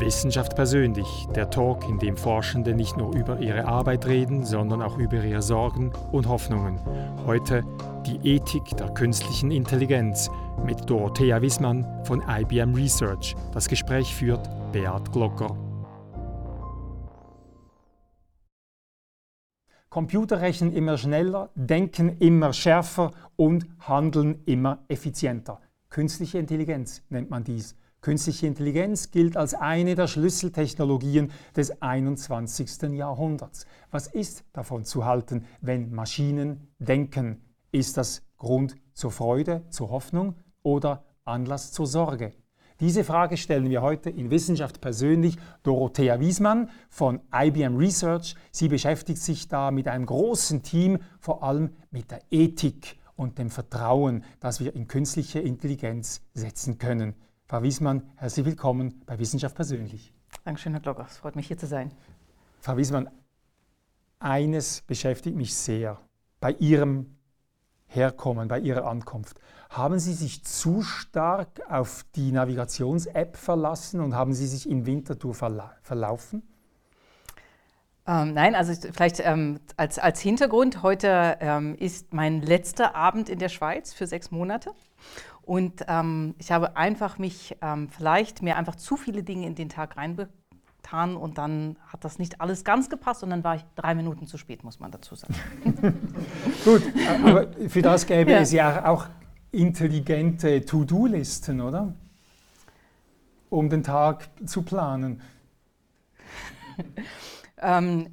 Wissenschaft persönlich, der Talk, in dem Forschende nicht nur über ihre Arbeit reden, sondern auch über ihre Sorgen und Hoffnungen. Heute die Ethik der künstlichen Intelligenz mit Dorothea Wissmann von IBM Research. Das Gespräch führt Beat Glocker. Computer rechnen immer schneller, denken immer schärfer und handeln immer effizienter. Künstliche Intelligenz nennt man dies. Künstliche Intelligenz gilt als eine der Schlüsseltechnologien des 21. Jahrhunderts. Was ist davon zu halten, wenn Maschinen denken? Ist das Grund zur Freude, zur Hoffnung oder Anlass zur Sorge? Diese Frage stellen wir heute in Wissenschaft persönlich Dorothea Wiesmann von IBM Research. Sie beschäftigt sich da mit einem großen Team, vor allem mit der Ethik und dem Vertrauen, das wir in künstliche Intelligenz setzen können. Frau Wiesmann, herzlich willkommen bei Wissenschaft persönlich. Dankeschön, Herr Glocker. Es freut mich, hier zu sein. Frau Wiesmann, eines beschäftigt mich sehr bei Ihrem Herkommen, bei Ihrer Ankunft. Haben Sie sich zu stark auf die Navigations-App verlassen und haben Sie sich in Winterthur verla verlaufen? Ähm, nein, also vielleicht ähm, als, als Hintergrund, heute ähm, ist mein letzter Abend in der Schweiz für sechs Monate. Und ähm, ich habe einfach mich ähm, vielleicht mir einfach zu viele Dinge in den Tag reingetan und dann hat das nicht alles ganz gepasst und dann war ich drei Minuten zu spät, muss man dazu sagen. Gut, aber für das gäbe ja. es ja auch intelligente To-Do-Listen, oder? Um den Tag zu planen. ähm,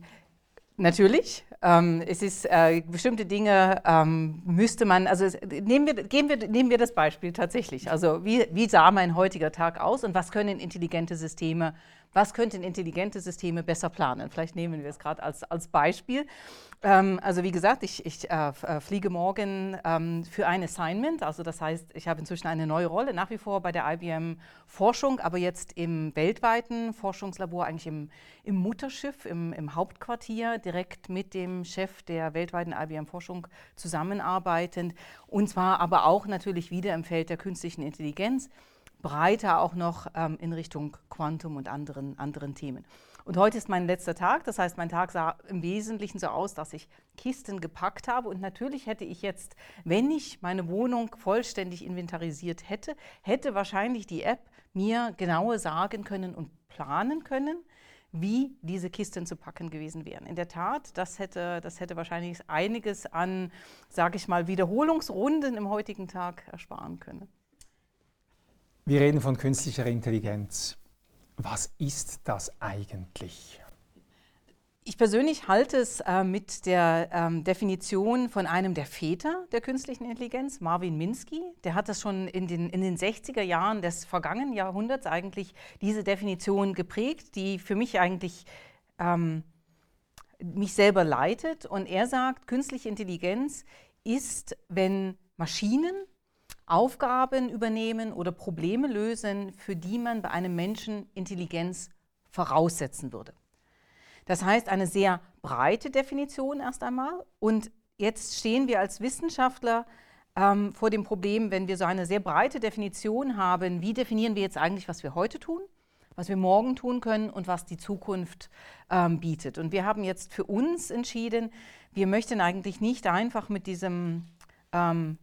natürlich. Ähm, es ist äh, bestimmte Dinge ähm, müsste man, also nehmen wir, geben wir, nehmen wir das Beispiel tatsächlich. Also wie, wie sah mein heutiger Tag aus und was können intelligente Systeme was könnten intelligente Systeme besser planen? Vielleicht nehmen wir es gerade als, als Beispiel. Ähm, also wie gesagt, ich, ich äh, äh, fliege morgen ähm, für ein Assignment. Also das heißt, ich habe inzwischen eine neue Rolle, nach wie vor bei der IBM Forschung, aber jetzt im weltweiten Forschungslabor, eigentlich im, im Mutterschiff, im, im Hauptquartier, direkt mit dem Chef der weltweiten IBM Forschung zusammenarbeitend. Und zwar aber auch natürlich wieder im Feld der künstlichen Intelligenz breiter auch noch ähm, in Richtung Quantum und anderen, anderen Themen. Und heute ist mein letzter Tag, das heißt, mein Tag sah im Wesentlichen so aus, dass ich Kisten gepackt habe. Und natürlich hätte ich jetzt, wenn ich meine Wohnung vollständig inventarisiert hätte, hätte wahrscheinlich die App mir genauer sagen können und planen können, wie diese Kisten zu packen gewesen wären. In der Tat, das hätte, das hätte wahrscheinlich einiges an, sage ich mal, Wiederholungsrunden im heutigen Tag ersparen können. Wir reden von künstlicher Intelligenz. Was ist das eigentlich? Ich persönlich halte es äh, mit der ähm, Definition von einem der Väter der künstlichen Intelligenz, Marvin Minsky. Der hat das schon in den, in den 60er Jahren des vergangenen Jahrhunderts eigentlich diese Definition geprägt, die für mich eigentlich ähm, mich selber leitet. Und er sagt, künstliche Intelligenz ist, wenn Maschinen Aufgaben übernehmen oder Probleme lösen, für die man bei einem Menschen Intelligenz voraussetzen würde. Das heißt, eine sehr breite Definition erst einmal. Und jetzt stehen wir als Wissenschaftler ähm, vor dem Problem, wenn wir so eine sehr breite Definition haben, wie definieren wir jetzt eigentlich, was wir heute tun, was wir morgen tun können und was die Zukunft ähm, bietet. Und wir haben jetzt für uns entschieden, wir möchten eigentlich nicht einfach mit diesem ähm,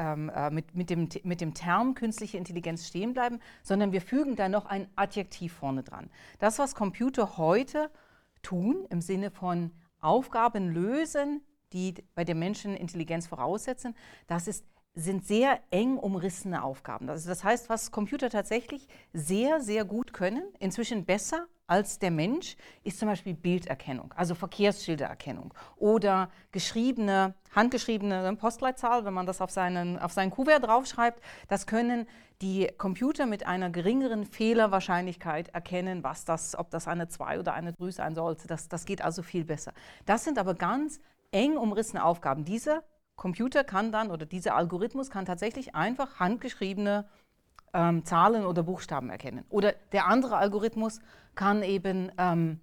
ähm, äh, mit, mit, dem, mit dem Term künstliche Intelligenz stehen bleiben, sondern wir fügen da noch ein Adjektiv vorne dran. Das, was Computer heute tun, im Sinne von Aufgaben lösen, die bei der Menschen Intelligenz voraussetzen, das ist, sind sehr eng umrissene Aufgaben. Also das heißt, was Computer tatsächlich sehr, sehr gut können, inzwischen besser als der Mensch ist zum Beispiel Bilderkennung, also Verkehrsschildererkennung oder geschriebene, handgeschriebene Postleitzahl, wenn man das auf seinen, auf seinen Kuvert draufschreibt. Das können die Computer mit einer geringeren Fehlerwahrscheinlichkeit erkennen, was das, ob das eine 2 oder eine 3 sein sollte. Das, das geht also viel besser. Das sind aber ganz eng umrissene Aufgaben. Dieser Computer kann dann oder dieser Algorithmus kann tatsächlich einfach handgeschriebene ähm, Zahlen oder Buchstaben erkennen. Oder der andere Algorithmus kann eben ähm,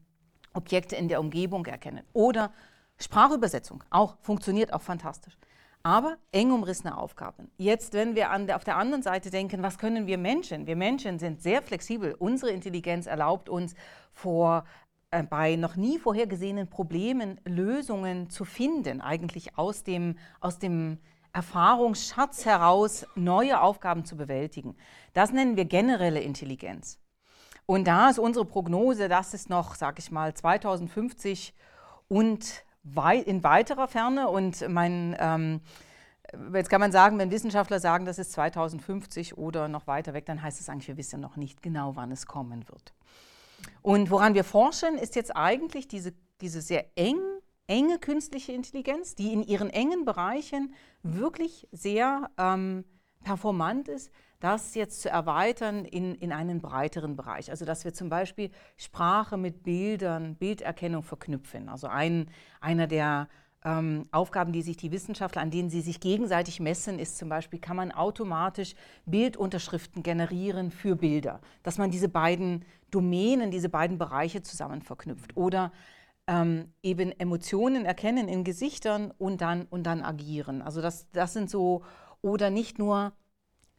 Objekte in der Umgebung erkennen. Oder Sprachübersetzung, auch funktioniert auch fantastisch. aber eng umrissene Aufgaben. Jetzt, wenn wir der, auf der anderen Seite denken, was können wir Menschen? Wir Menschen sind sehr flexibel. Unsere Intelligenz erlaubt uns vor äh, bei noch nie vorhergesehenen Problemen Lösungen zu finden, eigentlich aus dem, aus dem Erfahrungsschatz heraus neue Aufgaben zu bewältigen. Das nennen wir generelle Intelligenz. Und da ist unsere Prognose, dass es noch, sage ich mal, 2050 und in weiterer Ferne und mein, ähm, jetzt kann man sagen, wenn Wissenschaftler sagen, das ist 2050 oder noch weiter weg, dann heißt es eigentlich, wir wissen noch nicht genau, wann es kommen wird. Und woran wir forschen, ist jetzt eigentlich diese, diese sehr eng, enge künstliche Intelligenz, die in ihren engen Bereichen wirklich sehr ähm, performant ist, das jetzt zu erweitern in, in einen breiteren Bereich. Also dass wir zum Beispiel Sprache mit Bildern, Bilderkennung verknüpfen. Also ein, einer der ähm, Aufgaben, die sich die Wissenschaftler, an denen sie sich gegenseitig messen, ist zum Beispiel, kann man automatisch Bildunterschriften generieren für Bilder, dass man diese beiden Domänen, diese beiden Bereiche zusammen verknüpft. Oder ähm, eben Emotionen erkennen in Gesichtern und dann, und dann agieren. Also das, das sind so, oder nicht nur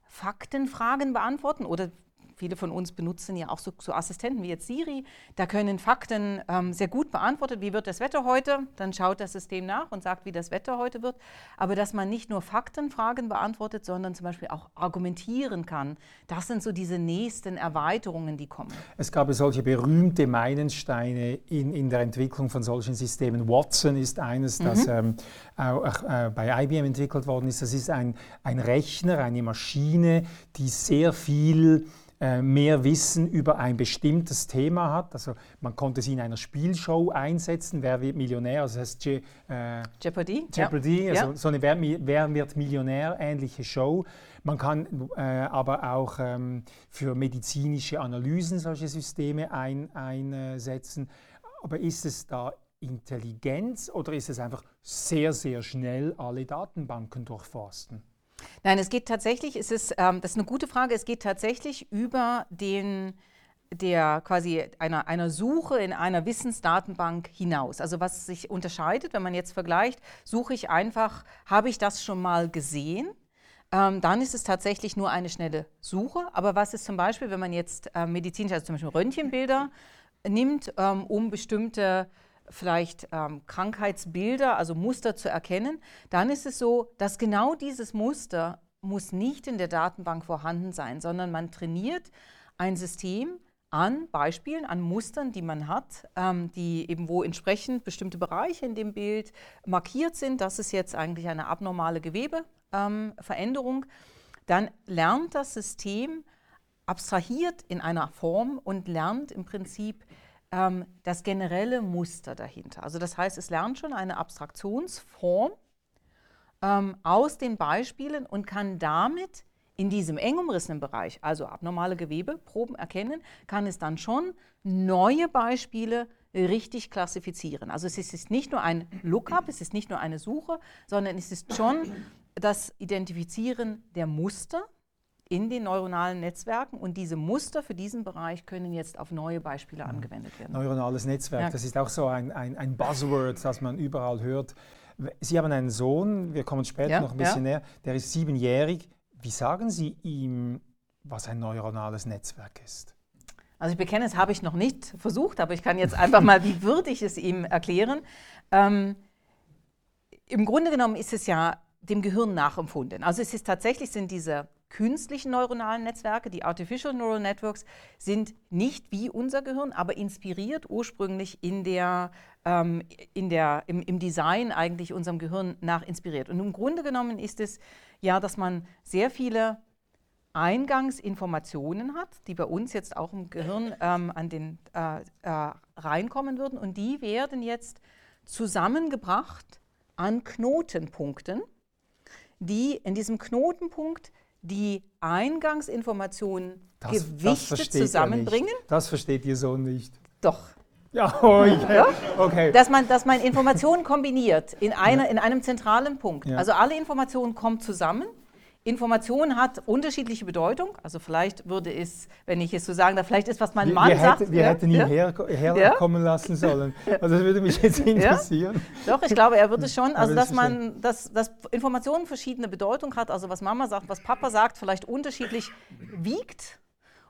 Faktenfragen beantworten oder viele von uns benutzen ja auch so, so, Assistenten wie jetzt Siri. Da können Fakten ähm, sehr gut beantwortet. Wie wird das Wetter heute? Dann schaut das System nach und sagt, wie das Wetter heute wird. Aber dass man nicht nur Faktenfragen beantwortet, sondern zum Beispiel auch argumentieren kann, das sind so diese nächsten Erweiterungen, die kommen. Es gab solche berühmte Meilensteine in, in der Entwicklung von solchen Systemen. Watson ist eines, mhm. das ähm, auch äh, bei IBM entwickelt worden ist. Das ist ein, ein Rechner, eine Maschine, die sehr viel mehr Wissen über ein bestimmtes Thema hat. Also man konnte sie in einer Spielshow einsetzen, Wer wird Millionär, also das heißt Je, äh, Jeopardy, Jeopardy ja. also ja. so eine Wer, Wer, wird Millionär ähnliche Show. Man kann äh, aber auch ähm, für medizinische Analysen solche Systeme ein, einsetzen. Aber ist es da Intelligenz oder ist es einfach sehr, sehr schnell alle Datenbanken durchforsten? Nein, es geht tatsächlich, es ist, ähm, das ist eine gute Frage, es geht tatsächlich über den, der quasi einer, einer Suche in einer Wissensdatenbank hinaus. Also was sich unterscheidet, wenn man jetzt vergleicht, suche ich einfach, habe ich das schon mal gesehen? Ähm, dann ist es tatsächlich nur eine schnelle Suche. Aber was ist zum Beispiel, wenn man jetzt äh, medizinisch, also zum Beispiel Röntgenbilder nimmt, ähm, um bestimmte vielleicht ähm, Krankheitsbilder, also Muster zu erkennen, dann ist es so, dass genau dieses Muster muss nicht in der Datenbank vorhanden sein, sondern man trainiert ein System an Beispielen, an Mustern, die man hat, ähm, die eben wo entsprechend bestimmte Bereiche in dem Bild markiert sind. Das ist jetzt eigentlich eine abnormale Gewebeveränderung. Ähm, dann lernt das System abstrahiert in einer Form und lernt im Prinzip ähm, das generelle Muster dahinter. Also das heißt, es lernt schon eine Abstraktionsform ähm, aus den Beispielen und kann damit in diesem eng umrissenen Bereich, also abnormale Gewebeproben erkennen, kann es dann schon neue Beispiele richtig klassifizieren. Also es ist nicht nur ein Lookup, es ist nicht nur eine Suche, sondern es ist schon das Identifizieren der Muster in den neuronalen Netzwerken und diese Muster für diesen Bereich können jetzt auf neue Beispiele mhm. angewendet werden. Neuronales Netzwerk, ja. das ist auch so ein, ein, ein, Buzzword, das man überall hört. Sie haben einen Sohn, wir kommen später ja, noch ein bisschen ja. näher, der ist siebenjährig. Wie sagen Sie ihm, was ein neuronales Netzwerk ist? Also ich bekenne, es habe ich noch nicht versucht, aber ich kann jetzt einfach mal, wie würde ich es ihm erklären. Ähm, Im Grunde genommen ist es ja dem Gehirn nachempfunden. Also es ist tatsächlich sind diese künstlichen neuronalen Netzwerke, die Artificial Neural Networks, sind nicht wie unser Gehirn, aber inspiriert ursprünglich in der, ähm, in der, im, im Design eigentlich unserem Gehirn nach inspiriert. Und im Grunde genommen ist es ja, dass man sehr viele Eingangsinformationen hat, die bei uns jetzt auch im Gehirn ähm, an den, äh, äh, reinkommen würden. Und die werden jetzt zusammengebracht an Knotenpunkten, die in diesem Knotenpunkt die Eingangsinformationen das, gewichtet das zusammenbringen. Das versteht Ihr Sohn nicht. Doch. Ja, oh, ja. okay. Dass man, dass man Informationen kombiniert in, einer, ja. in einem zentralen Punkt. Ja. Also alle Informationen kommen zusammen Information hat unterschiedliche Bedeutung. Also vielleicht würde es, wenn ich es so sagen darf, vielleicht ist, was mein Mann wir sagt. Hätte, wir ja, hätten ihn ja. her, herkommen lassen sollen. Also das würde mich jetzt interessieren. Doch, ich glaube, er würde schon, also dass man, dass, dass Informationen verschiedene Bedeutung hat, also was Mama sagt, was Papa sagt, vielleicht unterschiedlich wiegt.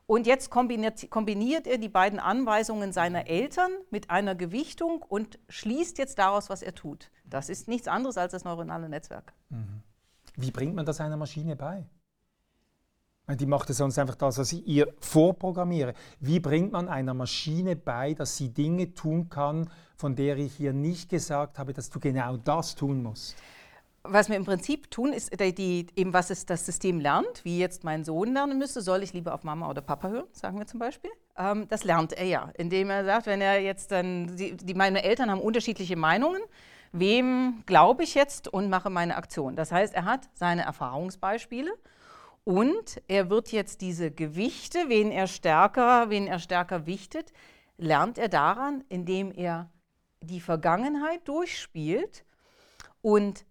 Und jetzt kombiniert, kombiniert er die beiden Anweisungen seiner Eltern mit einer Gewichtung und schließt jetzt daraus, was er tut. Das ist nichts anderes als das neuronale Netzwerk. Wie bringt man das einer Maschine bei? Die macht ja sonst einfach das, was ich ihr vorprogrammiere. Wie bringt man einer Maschine bei, dass sie Dinge tun kann, von der ich ihr nicht gesagt habe, dass du genau das tun musst? Was wir im Prinzip tun, ist die, die, eben, was es das System lernt, wie jetzt mein Sohn lernen müsste, soll ich lieber auf Mama oder Papa hören, sagen wir zum Beispiel. Ähm, das lernt er ja, indem er sagt, wenn er jetzt dann, die, die, meine Eltern haben unterschiedliche Meinungen, wem glaube ich jetzt und mache meine Aktion. Das heißt, er hat seine Erfahrungsbeispiele und er wird jetzt diese Gewichte, wen er stärker, wen er stärker wichtet, lernt er daran, indem er die Vergangenheit durchspielt und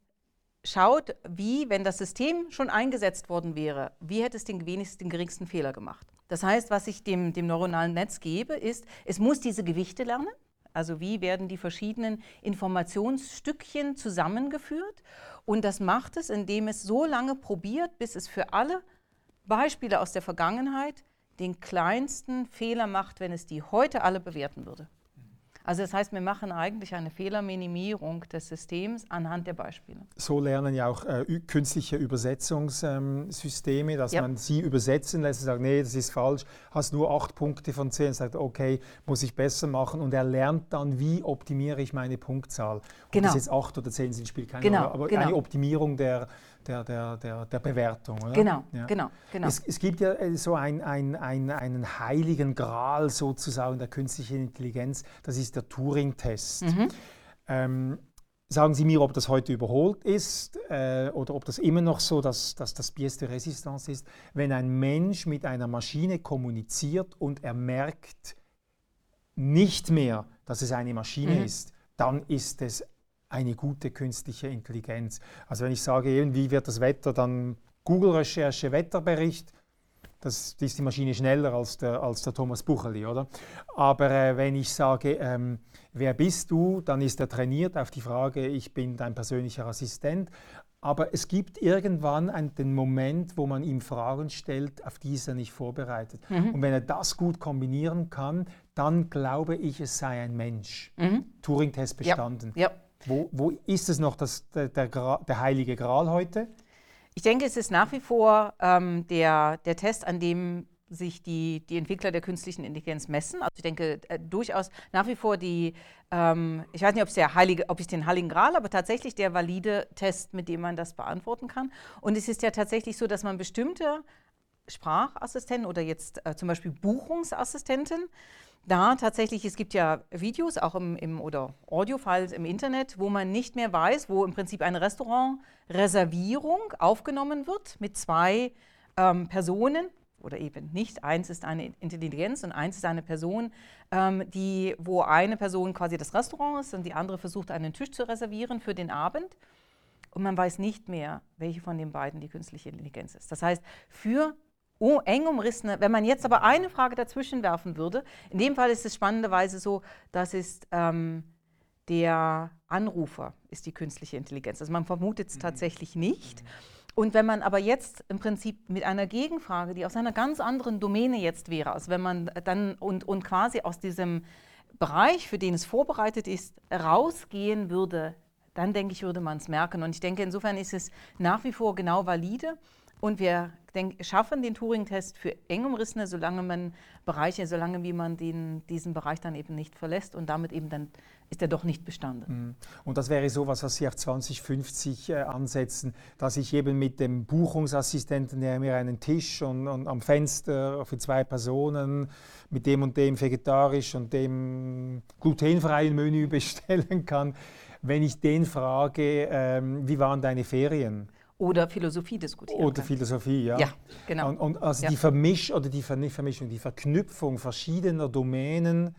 schaut, wie, wenn das System schon eingesetzt worden wäre, wie hätte es den wenigsten, den geringsten Fehler gemacht. Das heißt, was ich dem, dem neuronalen Netz gebe, ist, es muss diese Gewichte lernen. Also wie werden die verschiedenen Informationsstückchen zusammengeführt. Und das macht es, indem es so lange probiert, bis es für alle Beispiele aus der Vergangenheit den kleinsten Fehler macht, wenn es die heute alle bewerten würde. Also das heißt, wir machen eigentlich eine Fehlerminimierung des Systems anhand der Beispiele. So lernen ja auch äh, künstliche Übersetzungssysteme, dass Ja. man sie übersetzen lässt und sagt, nee, das ist falsch, hast nur acht Punkte von zehn, sagt, okay, muss ich besser machen und er lernt dann, wie optimiere ich meine Punktzahl. Ob Genau. das jetzt acht oder zehn sind, spielt keine Genau, Rolle, aber genau. eine Optimierung der, der, der, der, der Bewertung. Oder? Genau, Ja. genau, genau. Es, es gibt ja äh, so ein, ein, ein, einen heiligen Gral sozusagen der künstlichen Intelligenz, das ist der Turing-Test. Mhm. Ähm, sagen Sie mir, ob das heute überholt ist äh, oder ob das immer noch so, dass, dass das Bias de Resistance ist, wenn ein Mensch mit einer Maschine kommuniziert und er merkt nicht mehr, dass es eine Maschine Mhm. ist, dann ist es eine gute künstliche Intelligenz. Also wenn ich sage, wie wird das Wetter, dann Google-Recherche, Wetterbericht, das ist die Maschine schneller als der, als der Thomas Bucherli, oder? Aber äh, wenn ich sage, ähm, wer bist du, dann ist er trainiert auf die Frage, ich bin dein persönlicher Assistent. Aber es gibt irgendwann einen, den Moment, wo man ihm Fragen stellt, auf die ist er nicht vorbereitet. Und wenn er das gut kombinieren kann, dann glaube ich, es sei ein Mensch. Turing-Test Ja, bestanden. ja. Wo, wo ist es noch das, der, der, der heilige Gral heute? Ich denke, es ist nach wie vor ähm, der, der Test, an dem sich die, die Entwickler der künstlichen Intelligenz messen. Also ich denke äh, durchaus nach wie vor die, ähm, ich weiß nicht, ob es der heilige, ob ich den Heiligen Gral, aber tatsächlich der valide Test, mit dem man das beantworten kann. Und es ist ja tatsächlich so, dass man bestimmte Sprachassistenten oder jetzt äh, zum Beispiel Buchungsassistenten, da tatsächlich, es gibt ja Videos auch im, im oder Audiofiles im Internet, wo man nicht mehr weiß, wo im Prinzip eine Restaurantreservierung aufgenommen wird mit zwei ähm, Personen oder eben nicht. Eins ist eine Intelligenz und eins ist eine Person, ähm, die, wo eine Person quasi das Restaurant ist und die andere versucht, einen Tisch zu reservieren für den Abend. Und man weiß nicht mehr, welche von den beiden die künstliche Intelligenz ist. Das heißt, für oh, eng umrissene, wenn man jetzt aber eine Frage dazwischen werfen würde, in dem Fall ist es spannenderweise so, dass es ähm, der Anrufer ist die künstliche Intelligenz. Also man vermutet es tatsächlich nicht. Und wenn man aber jetzt im Prinzip mit einer Gegenfrage, die aus einer ganz anderen Domäne jetzt wäre, also wenn man dann und, und quasi aus diesem Bereich, für den es vorbereitet ist, rausgehen würde, dann denke ich, würde man es merken. Und ich denke, insofern ist es nach wie vor genau valide. Und wir denk, schaffen den Turing-Test für eng umrissene, solange man Bereiche, solange wie man den, diesen Bereich dann eben nicht verlässt und damit eben dann ist er doch nicht bestanden. Und das wäre sowas, was Sie auf 2050 äh, ansetzen, dass ich eben mit dem Buchungsassistenten, der mir einen Tisch und, und am Fenster für zwei Personen mit dem und dem vegetarisch und dem glutenfreien Menü bestellen kann, wenn ich den frage, ähm, wie waren deine Ferien? Oder Philosophie diskutieren. Oder kann. Philosophie, ja. Ja, genau. Und, und also Ja. die Vermisch oder die Ver Vermischung, die Verknüpfung verschiedener Domänen,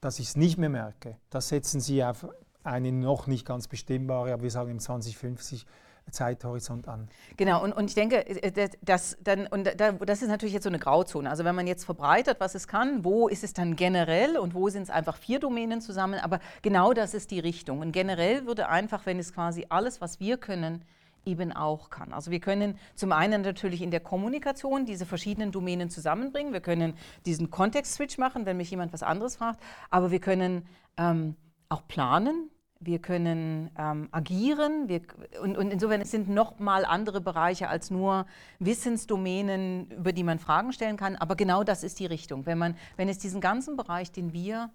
dass ich es nicht mehr merke, das setzen Sie auf eine noch nicht ganz bestimmbare, aber wir sagen im 2050 Zeithorizont an. Genau, und, und ich denke, äh, das, dann, und das ist natürlich jetzt so eine Grauzone. Also wenn man jetzt verbreitert, was es kann, wo ist es dann generell und wo sind es einfach vier Domänen zusammen, aber genau das ist die Richtung. Und generell würde einfach, wenn es quasi alles, was wir können, eben auch kann. Also wir können zum einen natürlich in der Kommunikation diese verschiedenen Domänen zusammenbringen. Wir können diesen Kontext-Switch machen, wenn mich jemand was anderes fragt. Aber wir können ähm, auch planen. Wir können ähm, agieren wir, und, und, insofern es sind noch mal andere Bereiche als nur Wissensdomänen, über die man Fragen stellen kann. Aber genau das ist die Richtung. Wenn, man, wenn es diesen ganzen Bereich, den wir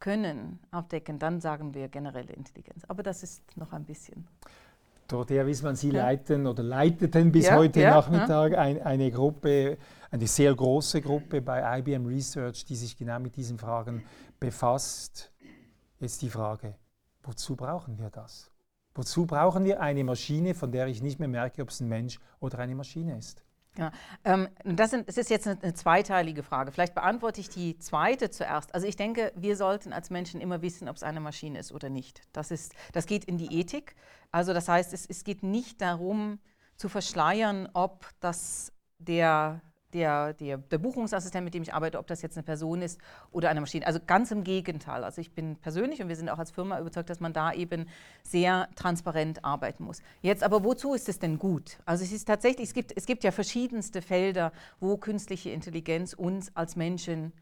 können, abdecken, dann sagen wir generelle Intelligenz. Aber das ist noch ein bisschen. Dorothea Wissmann, Sie ja. leiten oder leiteten bis ja, heute ja, Nachmittag ein, eine Gruppe, eine sehr große Gruppe bei IBM Research, die sich genau mit diesen Fragen befasst. Jetzt die Frage, wozu brauchen wir das? Wozu brauchen wir eine Maschine, von der ich nicht mehr merke, ob es ein Mensch oder eine Maschine ist? Ja, ähm, das, sind, das, ist jetzt eine, eine, zweiteilige Frage. Vielleicht beantworte ich die zweite zuerst. Also ich denke, wir sollten als Menschen immer wissen, ob es eine Maschine ist oder nicht. Das, ist, das geht in die Ethik. Also das heißt, es, es geht nicht darum zu verschleiern, ob das der der, der, der, Buchungsassistent, mit dem ich arbeite, ob das jetzt eine Person ist oder eine Maschine. Also ganz im Gegenteil. Also ich bin persönlich und wir sind auch als Firma überzeugt, dass man da eben sehr transparent arbeiten muss. Jetzt aber, wozu ist es denn gut? Also es ist tatsächlich, es gibt, es gibt ja verschiedenste Felder, wo künstliche Intelligenz uns als Menschen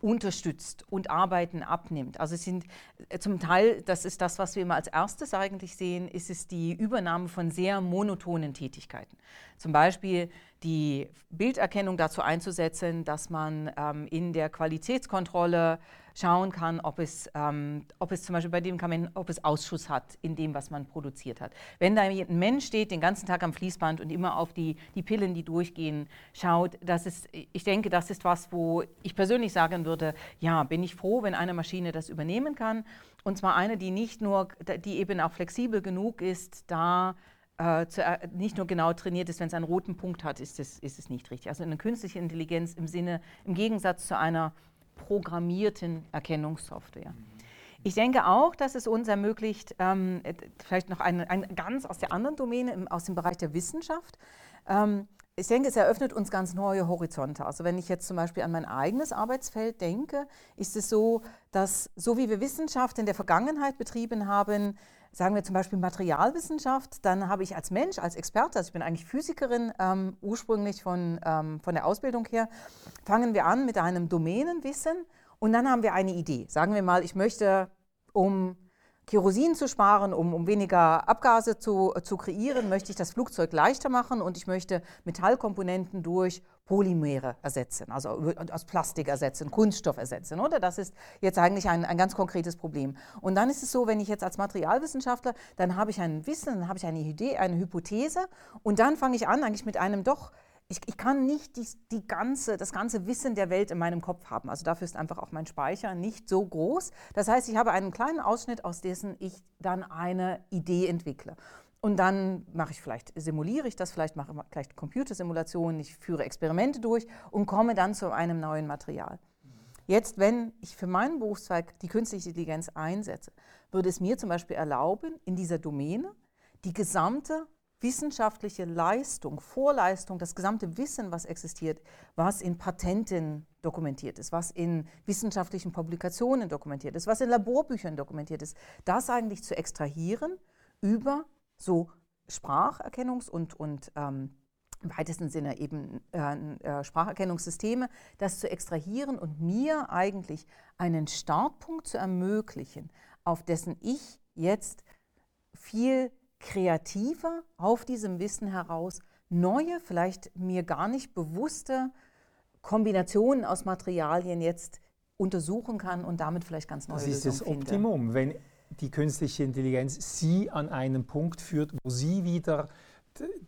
unterstützt und Arbeiten abnimmt. Also es sind äh, zum Teil, das ist das, was wir immer als erstes eigentlich sehen, ist es die Übernahme von sehr monotonen Tätigkeiten. Zum Beispiel die Bilderkennung dazu einzusetzen, dass man ähm, in der Qualitätskontrolle schauen kann, ob es, ähm, ob es zum Beispiel bei dem Medikament, ob es Ausschuss hat in dem, was man produziert hat. Wenn da ein Mensch steht, den ganzen Tag am Fließband und immer auf die, die Pillen, die durchgehen, schaut, das ist, ich denke, das ist was, wo ich persönlich sagen würde, ja, bin ich froh, wenn eine Maschine das übernehmen kann. Und zwar eine, die nicht nur, die eben auch flexibel genug ist, da äh, zu, äh, nicht nur genau trainiert ist, wenn es einen roten Punkt hat, ist es, ist es nicht richtig. Also eine künstliche Intelligenz im Sinne, im Gegensatz zu einer programmierten Erkennungssoftware. Ich denke auch, dass es uns ermöglicht, ähm, vielleicht noch ein, ein, ganz aus der anderen Domäne, im, aus dem Bereich der Wissenschaft. Ähm, ich denke, es eröffnet uns ganz neue Horizonte. Also wenn ich jetzt zum Beispiel an mein eigenes Arbeitsfeld denke, ist es so, dass so wie wir Wissenschaft in der Vergangenheit betrieben haben, sagen wir zum Beispiel Materialwissenschaft, dann habe ich als Mensch, als Experte, also ich bin eigentlich Physikerin ähm, ursprünglich von, ähm, von der Ausbildung her, fangen wir an mit einem Domänenwissen und dann haben wir eine Idee. Sagen wir mal, ich möchte um Kerosin zu sparen, um, um weniger Abgase zu, zu kreieren, möchte ich das Flugzeug leichter machen und ich möchte Metallkomponenten durch Polymere ersetzen, also aus Plastik ersetzen, Kunststoff ersetzen, oder? Das ist jetzt eigentlich ein, ein ganz konkretes Problem. Und dann ist es so, wenn ich jetzt als Materialwissenschaftler, dann habe ich ein Wissen, dann habe ich eine Idee, eine Hypothese und dann fange ich an eigentlich mit einem doch ich, ich, kann nicht die, die, ganze, das ganze Wissen der Welt in meinem Kopf haben. Also dafür ist einfach auch mein Speicher nicht so groß. Das heißt, ich habe einen kleinen Ausschnitt, aus dessen ich dann eine Idee entwickle. Und dann mache ich vielleicht, simuliere ich das, vielleicht mache ich vielleicht Computersimulationen, ich führe Experimente durch und komme dann zu einem neuen Material. Jetzt, wenn ich für meinen Berufszweig die künstliche Intelligenz einsetze, würde es mir zum Beispiel erlauben, in dieser Domäne die gesamte wissenschaftliche Leistung, Vorleistung, das gesamte Wissen, was existiert, was in Patenten dokumentiert ist, was in wissenschaftlichen Publikationen dokumentiert ist, was in Laborbüchern dokumentiert ist, das eigentlich zu extrahieren über so Spracherkennungs- und, und ähm, im weitesten Sinne eben äh, äh, Spracherkennungssysteme, das zu extrahieren und mir eigentlich einen Startpunkt zu ermöglichen, auf dessen ich jetzt viel kreativer auf diesem Wissen heraus neue, vielleicht mir gar nicht bewusste Kombinationen aus Materialien jetzt untersuchen kann und damit vielleicht ganz neue Das ist das Optimum, wenn die künstliche Intelligenz Sie an einen Punkt führt, wo Sie wieder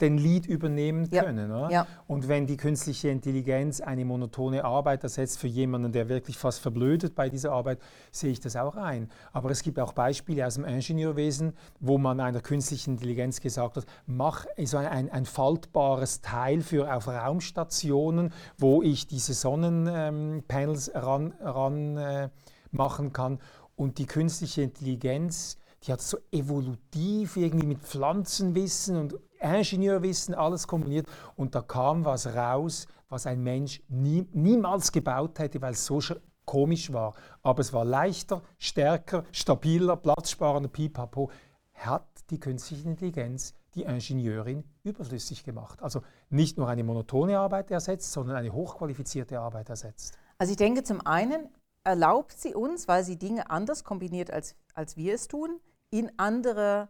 den Lead übernehmen können. Ja. Ja. Und wenn die künstliche Intelligenz eine monotone Arbeit ersetzt für jemanden, der wirklich fast verblödet bei dieser Arbeit, sehe ich das auch ein. Aber es gibt auch Beispiele aus dem Ingenieurwesen, wo man einer künstlichen Intelligenz gesagt hat, mach so ein, ein faltbares Teil für auf Raumstationen, wo ich diese Sonnenpanels ran, ran äh, machen kann. Und die künstliche Intelligenz die hat so evolutiv irgendwie mit Pflanzenwissen und Ingenieurwissen alles kombiniert und da kam was raus, was ein Mensch nie, niemals gebaut hätte, weil es so komisch war. Aber es war leichter, stärker, stabiler, platzsparender, pipapo. Hat die künstliche Intelligenz die Ingenieurin überflüssig gemacht. Also nicht nur eine monotone Arbeit ersetzt, sondern eine hochqualifizierte Arbeit ersetzt. Also ich denke, zum einen erlaubt sie uns, weil sie Dinge anders kombiniert, als, als wir es tun, in andere,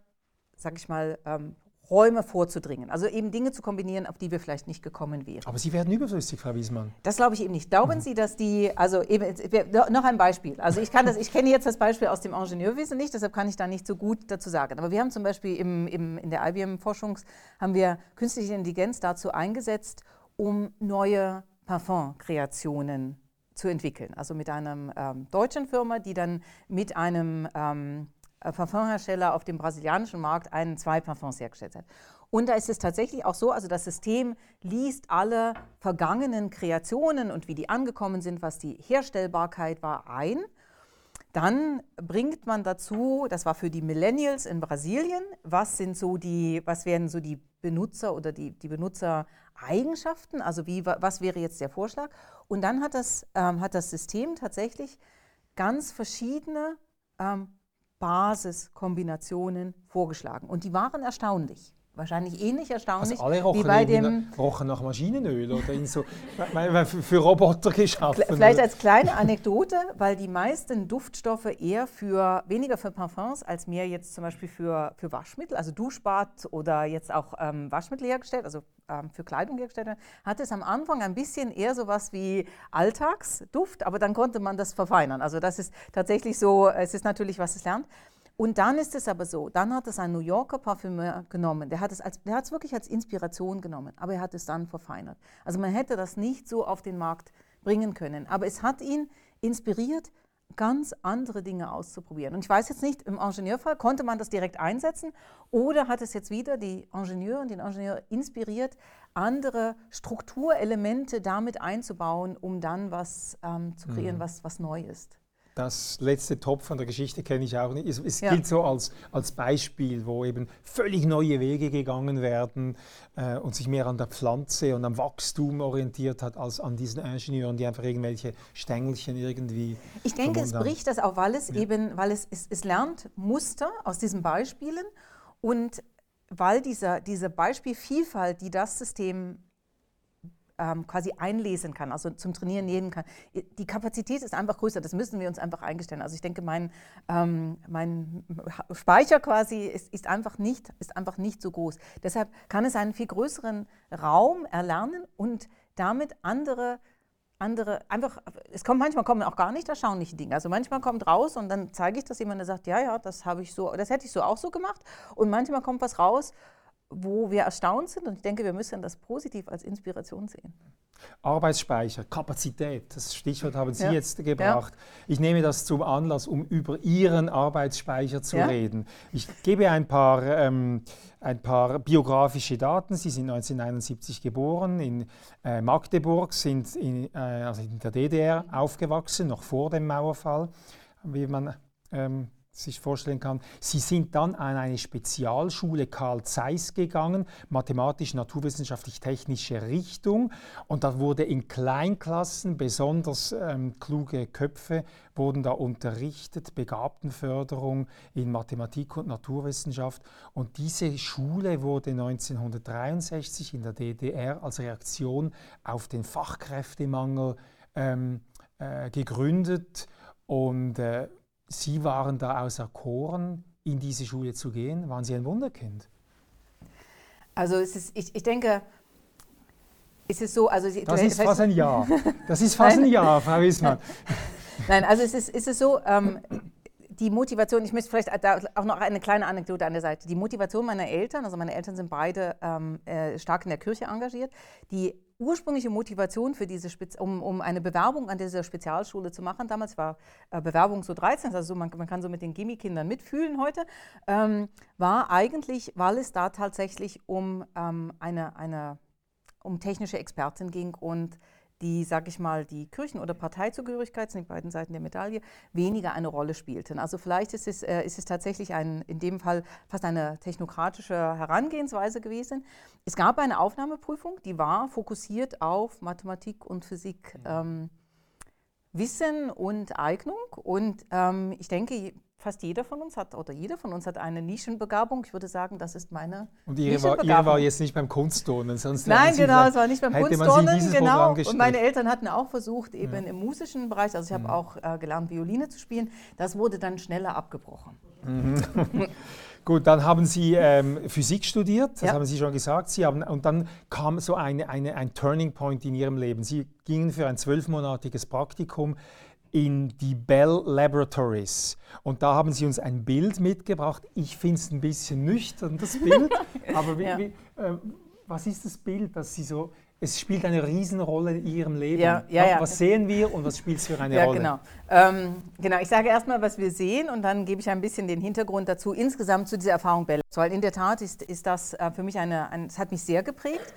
sag ich mal, ähm, Räume vorzudringen. Also eben Dinge zu kombinieren, auf die wir vielleicht nicht gekommen wären. Aber Sie werden überflüssig, Frau Wiesmann. Das glaube ich eben nicht. Glauben mhm. Sie, dass die, also eben, noch ein Beispiel. Also ich kann das, ich kenne jetzt das Beispiel aus dem Ingenieurwesen nicht, deshalb kann ich da nicht so gut dazu sagen. Aber wir haben zum Beispiel im, im, in der IBM-Forschung, haben wir künstliche Intelligenz dazu eingesetzt, um neue Parfum-Kreationen zu entwickeln. Also mit einer ähm, deutschen Firma, die dann mit einem ähm, äh, Parfumhersteller auf dem brasilianischen Markt einen, zwei Parfums hergestellt hat. Und da ist es tatsächlich auch so, also das System liest alle vergangenen Kreationen und wie die angekommen sind, was die Herstellbarkeit war, ein. Dann bringt man dazu, das war für die Millennials in Brasilien, was sind so die, was wären so die Benutzer oder die, die Benutzereigenschaften, also wie, was wäre jetzt der Vorschlag. Und dann hat das, ähm, hat das System tatsächlich ganz verschiedene ähm, Basiskombinationen vorgeschlagen. Und die waren erstaunlich. Wahrscheinlich ähnlich erstaunlich also alle rochen wie bei dem. rochen nach Maschinenöl oder in so, für Roboter geschaffen. Vielleicht als kleine Anekdote, weil die meisten Duftstoffe eher für weniger für Parfums als mehr jetzt zum Beispiel für, für Waschmittel, also Duschbad oder jetzt auch ähm, Waschmittel hergestellt, also ähm, für Kleidung hergestellt werden, hat es am Anfang ein bisschen eher so was wie Alltagsduft, aber dann konnte man das verfeinern. Also das ist tatsächlich so, es ist natürlich, was es lernt. Und dann ist es aber so, dann hat es ein New Yorker Parfümeur genommen, der hat es, als, der hat es wirklich als Inspiration genommen, aber er hat es dann verfeinert. Also man hätte das nicht so auf den Markt bringen können, aber es hat ihn inspiriert, ganz andere Dinge auszuprobieren. Und ich weiß jetzt nicht, im Ingenieurfall konnte man das direkt einsetzen oder hat es jetzt wieder die Ingenieur und den Ingenieur inspiriert, andere Strukturelemente damit einzubauen, um dann was ähm, zu kreieren, mhm. was, was neu ist. Das letzte Top von der Geschichte kenne ich auch nicht. Es, es ja. gilt so als, als Beispiel, wo eben völlig neue Wege gegangen werden äh, und sich mehr an der Pflanze und am Wachstum orientiert hat, als an diesen Ingenieuren, die einfach irgendwelche Stängelchen irgendwie. Ich denke, es bricht das auch, weil es ja. eben, weil es, es, es lernt Muster aus diesen Beispielen und weil dieser, diese Beispielvielfalt, die das System ähm, quasi einlesen kann, also zum Trainieren nehmen kann. Die Kapazität ist einfach größer, das müssen wir uns einfach eingestellen. Also ich denke, mein, ähm, mein Speicher quasi ist, ist, einfach nicht, ist einfach nicht so groß. Deshalb kann es einen viel größeren Raum erlernen und damit andere andere, einfach, es kommt manchmal kommen auch gar nicht erstaunliche Dinge. Also manchmal kommt raus und dann zeige ich das jemand, der sagt, ja, ja, das habe ich so, das hätte ich so auch so gemacht. Und manchmal kommt was raus, wo wir erstaunt sind. Und ich denke, wir müssen das positiv als Inspiration sehen. Arbeitsspeicher, Kapazität, das Stichwort haben Sie ja. jetzt gebracht. Ja. Ich nehme das zum Anlass, um über Ihren Arbeitsspeicher zu ja. reden. Ich gebe ein paar, ähm, ein paar biografische Daten. Sie sind 1971 geboren in äh, Magdeburg, sind in, äh, also in der DDR aufgewachsen, noch vor dem Mauerfall, wie man ähm, sich vorstellen kann. Sie sind dann an eine Spezialschule Karl Zeiss gegangen, mathematisch-naturwissenschaftlich-technische Richtung. Und da wurde in Kleinklassen besonders ähm, kluge Köpfe wurden da unterrichtet, Begabtenförderung in Mathematik und Naturwissenschaft. Und diese Schule wurde 1963 in der DDR als Reaktion auf den Fachkräftemangel ähm, äh, gegründet. Und äh, Sie waren da auserkoren, in diese Schule zu gehen. Waren Sie ein Wunderkind? Also es ist, ich, ich denke, es ist so, also Sie, das ist fast ein Ja. Das ist fast ein Ja, Frau Wiesmann. Nein, also es ist, ist es so, ähm, die Motivation, ich möchte vielleicht auch noch eine kleine Anekdote an der Seite. Die Motivation meiner Eltern, also meine Eltern sind beide ähm, äh, stark in der Kirche engagiert. Die ursprüngliche Motivation für diese Spez um, um eine Bewerbung an dieser Spezialschule zu machen, damals war äh, Bewerbung so 13, also man, man, kann so mit den Gimmikindern mitfühlen heute, ähm, war eigentlich, weil es da tatsächlich um ähm, eine, eine um technische Expertin ging und die, sag ich mal, die Kirchen- oder Parteizugehörigkeit, sind die beiden Seiten der Medaille, weniger eine Rolle spielten. Also vielleicht ist es, äh, ist es tatsächlich ein, in dem Fall fast eine technokratische Herangehensweise gewesen. Es gab eine Aufnahmeprüfung, die war fokussiert auf Mathematik und Physik. Ähm, Wissen und Eignung. Und ähm, ich denke, fast jeder von uns hat, oder jeder von uns hat eine Nischenbegabung. Ich würde sagen, das ist meine Und Ihre, war, ihre war jetzt nicht beim Kunstturnen, sonst Nein, genau, es war nicht beim Kunstturnen, genau. Und meine Eltern hatten auch versucht, eben ja. im musischen Bereich, also ich habe mhm. auch äh, gelernt, Violine zu spielen. Das wurde dann schneller abgebrochen. Mhm. Gut, dann haben Sie ähm, Physik studiert, das ja. haben Sie schon gesagt. Sie haben, und dann kam so eine, eine, ein Turning Point in Ihrem Leben. Sie gingen für ein zwölfmonatiges Praktikum in die Bell Laboratories. Und da haben Sie uns ein Bild mitgebracht. Ich finde es ein bisschen nüchtern, das Bild. aber wie, ja. wie, äh, was ist das Bild, das Sie so es spielt eine Riesenrolle in Ihrem Leben. Ja, ja. Was sehen wir und was spielt es für eine ja, Rolle? Genau. Ähm, genau, ich sage erstmal, was wir sehen und dann gebe ich ein bisschen den Hintergrund dazu insgesamt zu dieser Erfahrung Bell. Weil in der Tat ist, ist das äh, für mich eine, ein, es hat mich sehr geprägt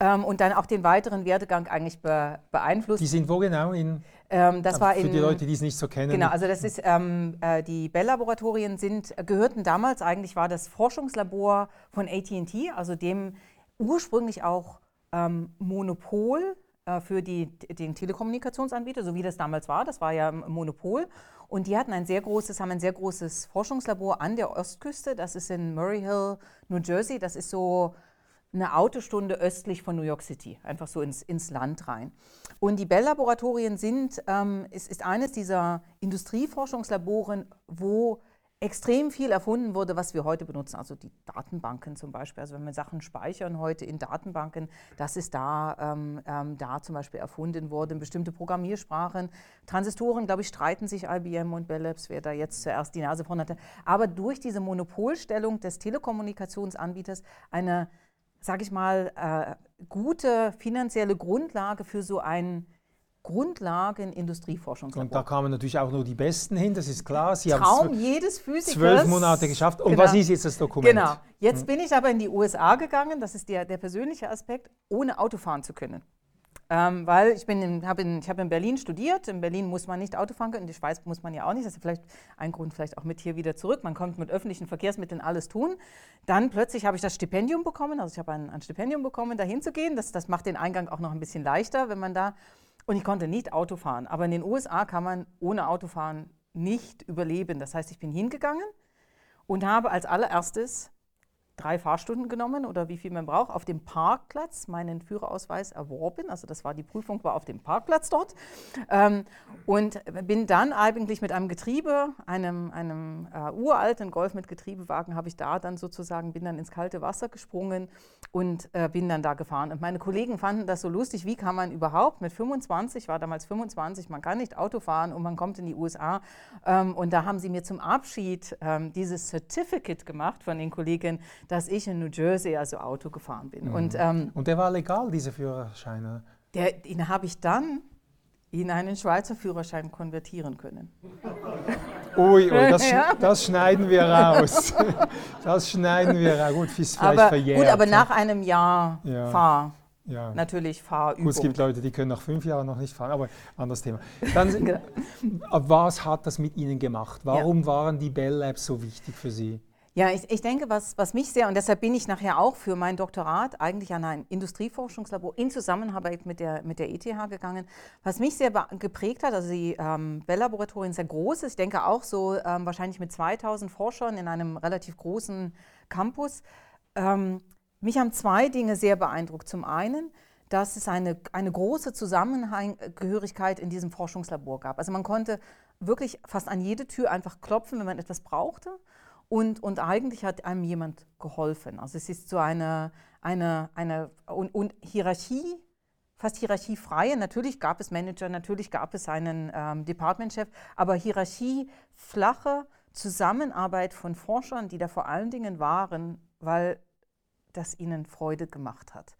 ähm, und dann auch den weiteren Werdegang eigentlich be, beeinflusst. Die sind wo genau in? Ähm, das war für in, die Leute, die es nicht so kennen. Genau, also das ist ähm, äh, die Bell-Laboratorien sind gehörten damals eigentlich war das Forschungslabor von AT&T, also dem ursprünglich auch ähm, Monopol äh, für die, den Telekommunikationsanbieter, so wie das damals war. Das war ja Monopol. Und die hatten ein sehr großes, haben ein sehr großes Forschungslabor an der Ostküste. Das ist in Murray Hill, New Jersey. Das ist so eine Autostunde östlich von New York City, einfach so ins, ins Land rein. Und die Bell-Laboratorien sind, ähm, es ist eines dieser Industrieforschungslaboren, wo extrem viel erfunden wurde, was wir heute benutzen, also die Datenbanken zum Beispiel. Also wenn wir Sachen speichern heute in Datenbanken, das ist da, ähm, ähm, da zum Beispiel erfunden worden, bestimmte Programmiersprachen. Transistoren, glaube ich, streiten sich IBM und Bell Labs, wer da jetzt zuerst die Nase vorne hatte. Aber durch diese Monopolstellung des Telekommunikationsanbieters eine sage ich mal, äh, gute finanzielle Grundlage für so ein Grundlagen-Industrieforschungslabor. Und da kamen natürlich auch nur die Besten hin, das ist klar. Sie Traum haben jedes Physikers. Zwölf Monate geschafft. Und genau. was ist jetzt das Dokument? Genau. Jetzt hm. bin ich aber in die USA gegangen, das ist der, der persönliche Aspekt, ohne Auto fahren zu können. Ähm, weil ich, bin in, hab in, habe Berlin studiert. In Berlin muss man nicht Auto fahren können. In der Schweiz muss man ja auch nicht. Das ist vielleicht ein Grund, vielleicht auch mit hier wieder zurück. Man kommt mit öffentlichen Verkehrsmitteln alles tun. Dann plötzlich habe ich das Stipendium bekommen. Also ich habe ein, ein Stipendium bekommen, da hinzugehen. Das, das macht den Eingang auch noch ein bisschen leichter, wenn man da. Und ich konnte nicht Auto fahren. Aber in den USA kann man ohne Autofahren nicht überleben. Das heißt, ich bin hingegangen und habe als allererstes drei Fahrstunden genommen oder wie viel man braucht, auf dem Parkplatz meinen Führerausweis erworben. Also das war die Prüfung, war auf dem Parkplatz dort. Ähm, und bin dann eigentlich mit einem Getriebe, einem, einem äh, uralten Golf mit Getriebewagen, habe ich da dann sozusagen, bin dann ins kalte Wasser gesprungen und äh, bin dann da gefahren. Und meine Kollegen fanden das so lustig, wie kann man überhaupt mit 25, war damals 25, man kann nicht Auto fahren und man kommt in die USA. Ähm, und da haben sie mir zum Abschied ähm, dieses Certificate gemacht von den Kollegen, dass ich in New Jersey also Auto gefahren bin. Mhm. Und, ähm, und der war legal, diese Führerscheine? Der, den habe ich dann in einen Schweizer Führerschein konvertieren können. Ui, ui das, ja. das, schneiden wir raus. Das schneiden wir raus. Gut, ist vielleicht aber, verjährt. Gut, aber nach einem Jahr ja. Fahr. Ja. Natürlich Fahrübung. Gut, es gibt Leute, die können nach fünf Jahren noch nicht fahren, aber anderes Thema. Dann, genau. was hat das mit Ihnen gemacht? Warum ja. waren die Bell Labs so wichtig für Sie? Ja, ich, ich, denke, was, was mich sehr, und deshalb bin ich nachher auch für mein Doktorat eigentlich an ein Industrieforschungslabor in Zusammenarbeit mit der, mit der ETH gegangen, was mich sehr geprägt hat, also die ähm, Bell-Laboratorien sehr groß ist, ich denke auch so ähm, wahrscheinlich mit 2000 Forschern in einem relativ großen Campus. Ähm, mich haben zwei Dinge sehr beeindruckt. Zum einen, dass es eine, eine große Zusammengehörigkeit in diesem Forschungslabor gab. Also man konnte wirklich fast an jede Tür einfach klopfen, wenn man etwas brauchte. Und, und eigentlich hat einem jemand geholfen. Also es ist so eine, eine, eine und, und Hierarchie, fast hierarchiefreie. Natürlich gab es Manager, natürlich gab es einen ähm, Departmentchef, aber hierarchieflache Zusammenarbeit von Forschern, die da vor allen Dingen waren, weil das ihnen Freude gemacht hat.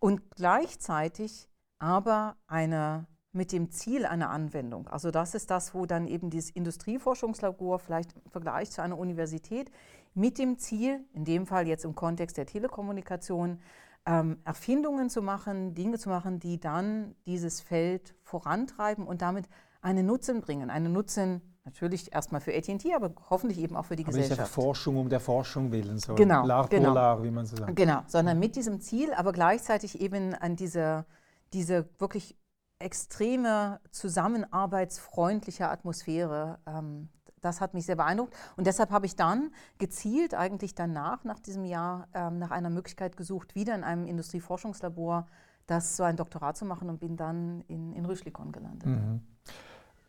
Und gleichzeitig aber eine mit dem Ziel einer Anwendung. Also das ist das, wo dann eben dieses Industrieforschungslabor vielleicht im Vergleich zu einer Universität mit dem Ziel, in dem Fall jetzt im Kontext der Telekommunikation, ähm, Erfindungen zu machen, Dinge zu machen, die dann dieses Feld vorantreiben und damit einen Nutzen bringen. Einen Nutzen natürlich erstmal für AT&T, aber hoffentlich eben auch für die aber Gesellschaft. Nicht Forschung um der Forschung willen, so genau, lar genau. lar, wie man so sagt. Genau, sondern mit diesem Ziel, aber gleichzeitig eben an diese, diese wirklich extreme zusammenarbeitsfreundliche Atmosphäre ähm, das hat mich sehr beeindruckt. Und deshalb habe ich dann gezielt eigentlich danach, nach diesem Jahr, ähm, nach einer Möglichkeit gesucht, wieder in einem Industrieforschungslabor das so ein Doktorat zu machen und bin dann in, in Rüschlikon gelandet. Mhm.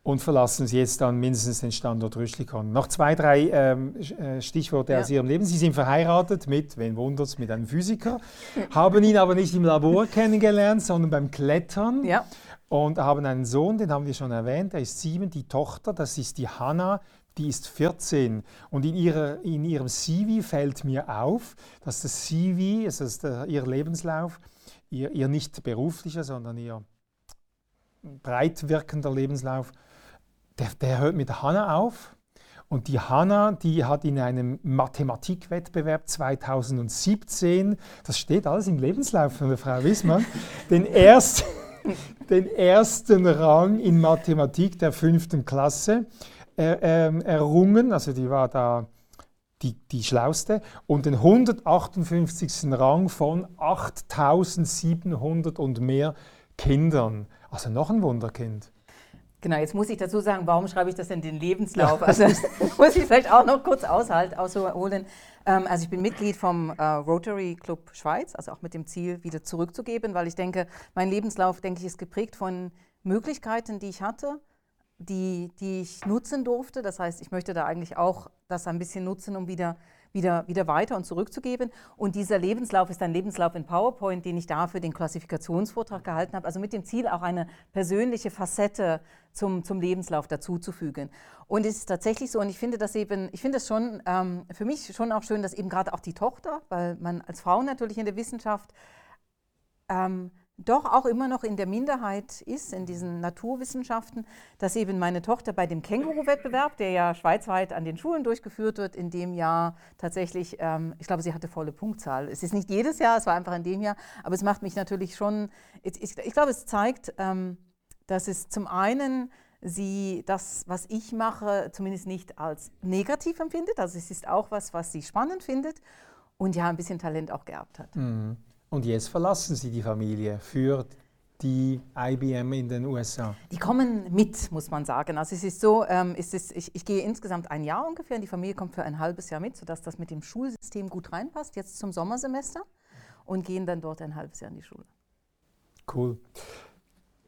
Und verlassen Sie jetzt dann mindestens den Standort Rüschlikon. Noch zwei, drei ähm, äh, Stichworte ja. aus Ihrem Leben. Sie sind verheiratet mit, wen wundert es, mit einem Physiker, haben ihn aber nicht im Labor kennengelernt, sondern beim Klettern. Ja. Und haben einen Sohn, den haben wir schon erwähnt, der ist sieben. Die Tochter, das ist die Hanna, die ist 14 und in, ihrer, in ihrem CV fällt mir auf, dass das CV, das der, ihr Lebenslauf, ihr, ihr nicht beruflicher, sondern ihr breit wirkender Lebenslauf, der, der hört mit Hanna auf. Und die Hanna, die hat in einem Mathematikwettbewerb 2017, das steht alles im Lebenslauf von der Frau Wissmann, den, erst, den ersten Rang in Mathematik der fünften Klasse er, ähm, errungen, also die war da die, die schlauste, und den 158. Rang von 8700 und mehr Kindern. Also noch ein Wunderkind. Genau, jetzt muss ich dazu sagen, warum schreibe ich das in den Lebenslauf? Also das muss ich vielleicht auch noch kurz aushalten, ausholen. Ähm, also ich bin Mitglied vom äh, Rotary Club Schweiz, also auch mit dem Ziel, wieder zurückzugeben, weil ich denke, mein Lebenslauf, denke ich, ist geprägt von Möglichkeiten, die ich hatte, die, die ich nutzen durfte. Das heißt, ich möchte da eigentlich auch das ein bisschen nutzen, um wieder, wieder, wieder weiter und zurückzugeben. Und dieser Lebenslauf ist ein Lebenslauf in PowerPoint, den ich da für den Klassifikationsvortrag gehalten habe, also mit dem Ziel, auch eine persönliche Facette zum, zum Lebenslauf dazuzufügen. Und es ist tatsächlich so, und ich finde das eben, ich finde es schon ähm, für mich schon auch schön, dass eben gerade auch die Tochter, weil man als Frau natürlich in der Wissenschaft ähm, doch auch immer noch in der Minderheit ist, in diesen Naturwissenschaften, dass eben meine Tochter bei dem Känguru-Wettbewerb, der ja schweizweit an den Schulen durchgeführt wird, in dem Jahr tatsächlich, ähm, ich glaube, sie hatte volle Punktzahl. Es ist nicht jedes Jahr, es war einfach in dem Jahr, aber es macht mich natürlich schon, ich, ich, ich glaube, es zeigt, ähm, dass es zum einen sie das, was ich mache, zumindest nicht als negativ empfindet, also es ist auch was, was sie spannend findet und ja, ein bisschen Talent auch geerbt hat. Mhm. Und jetzt verlassen Sie die Familie für die IBM in den USA? Die kommen mit, muss man sagen. Also es ist so, ähm, es ist, ich, ich, gehe insgesamt ein Jahr ungefähr und die Familie kommt für ein halbes Jahr mit, sodass das mit dem Schulsystem gut reinpasst, jetzt zum Sommersemester und gehen dann dort ein halbes Jahr in die Schule. Cool.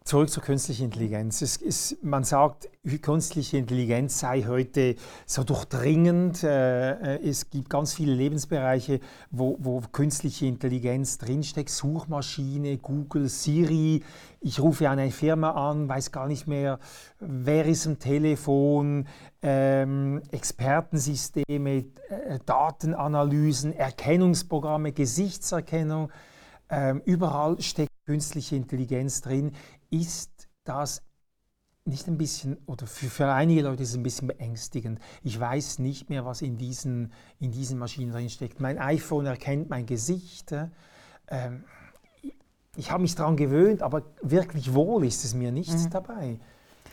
Zurück zur künstlichen Intelligenz. Ist, man sagt, künstliche Intelligenz sei heute so durchdringend. Äh, äh, es gibt ganz viele Lebensbereiche, wo, wo künstliche Intelligenz drinsteckt. Suchmaschine, Google, Siri. Ich rufe eine Firma an, weiß gar nicht mehr, wer ist am Telefon. Ähm, Expertensysteme, äh, Datenanalysen, Erkennungsprogramme, Gesichtserkennung. Ähm, überall steckt künstliche Intelligenz drin ist das nicht ein bisschen, oder für, für einige Leute ist es ein bisschen beängstigend. Ich weiß nicht mehr, was in diesen, in diesen Maschinen drin steckt. Mein iPhone erkennt mein Gesicht. Ähm, ich habe mich daran gewöhnt, aber wirklich wohl ist es mir nichts mhm. dabei.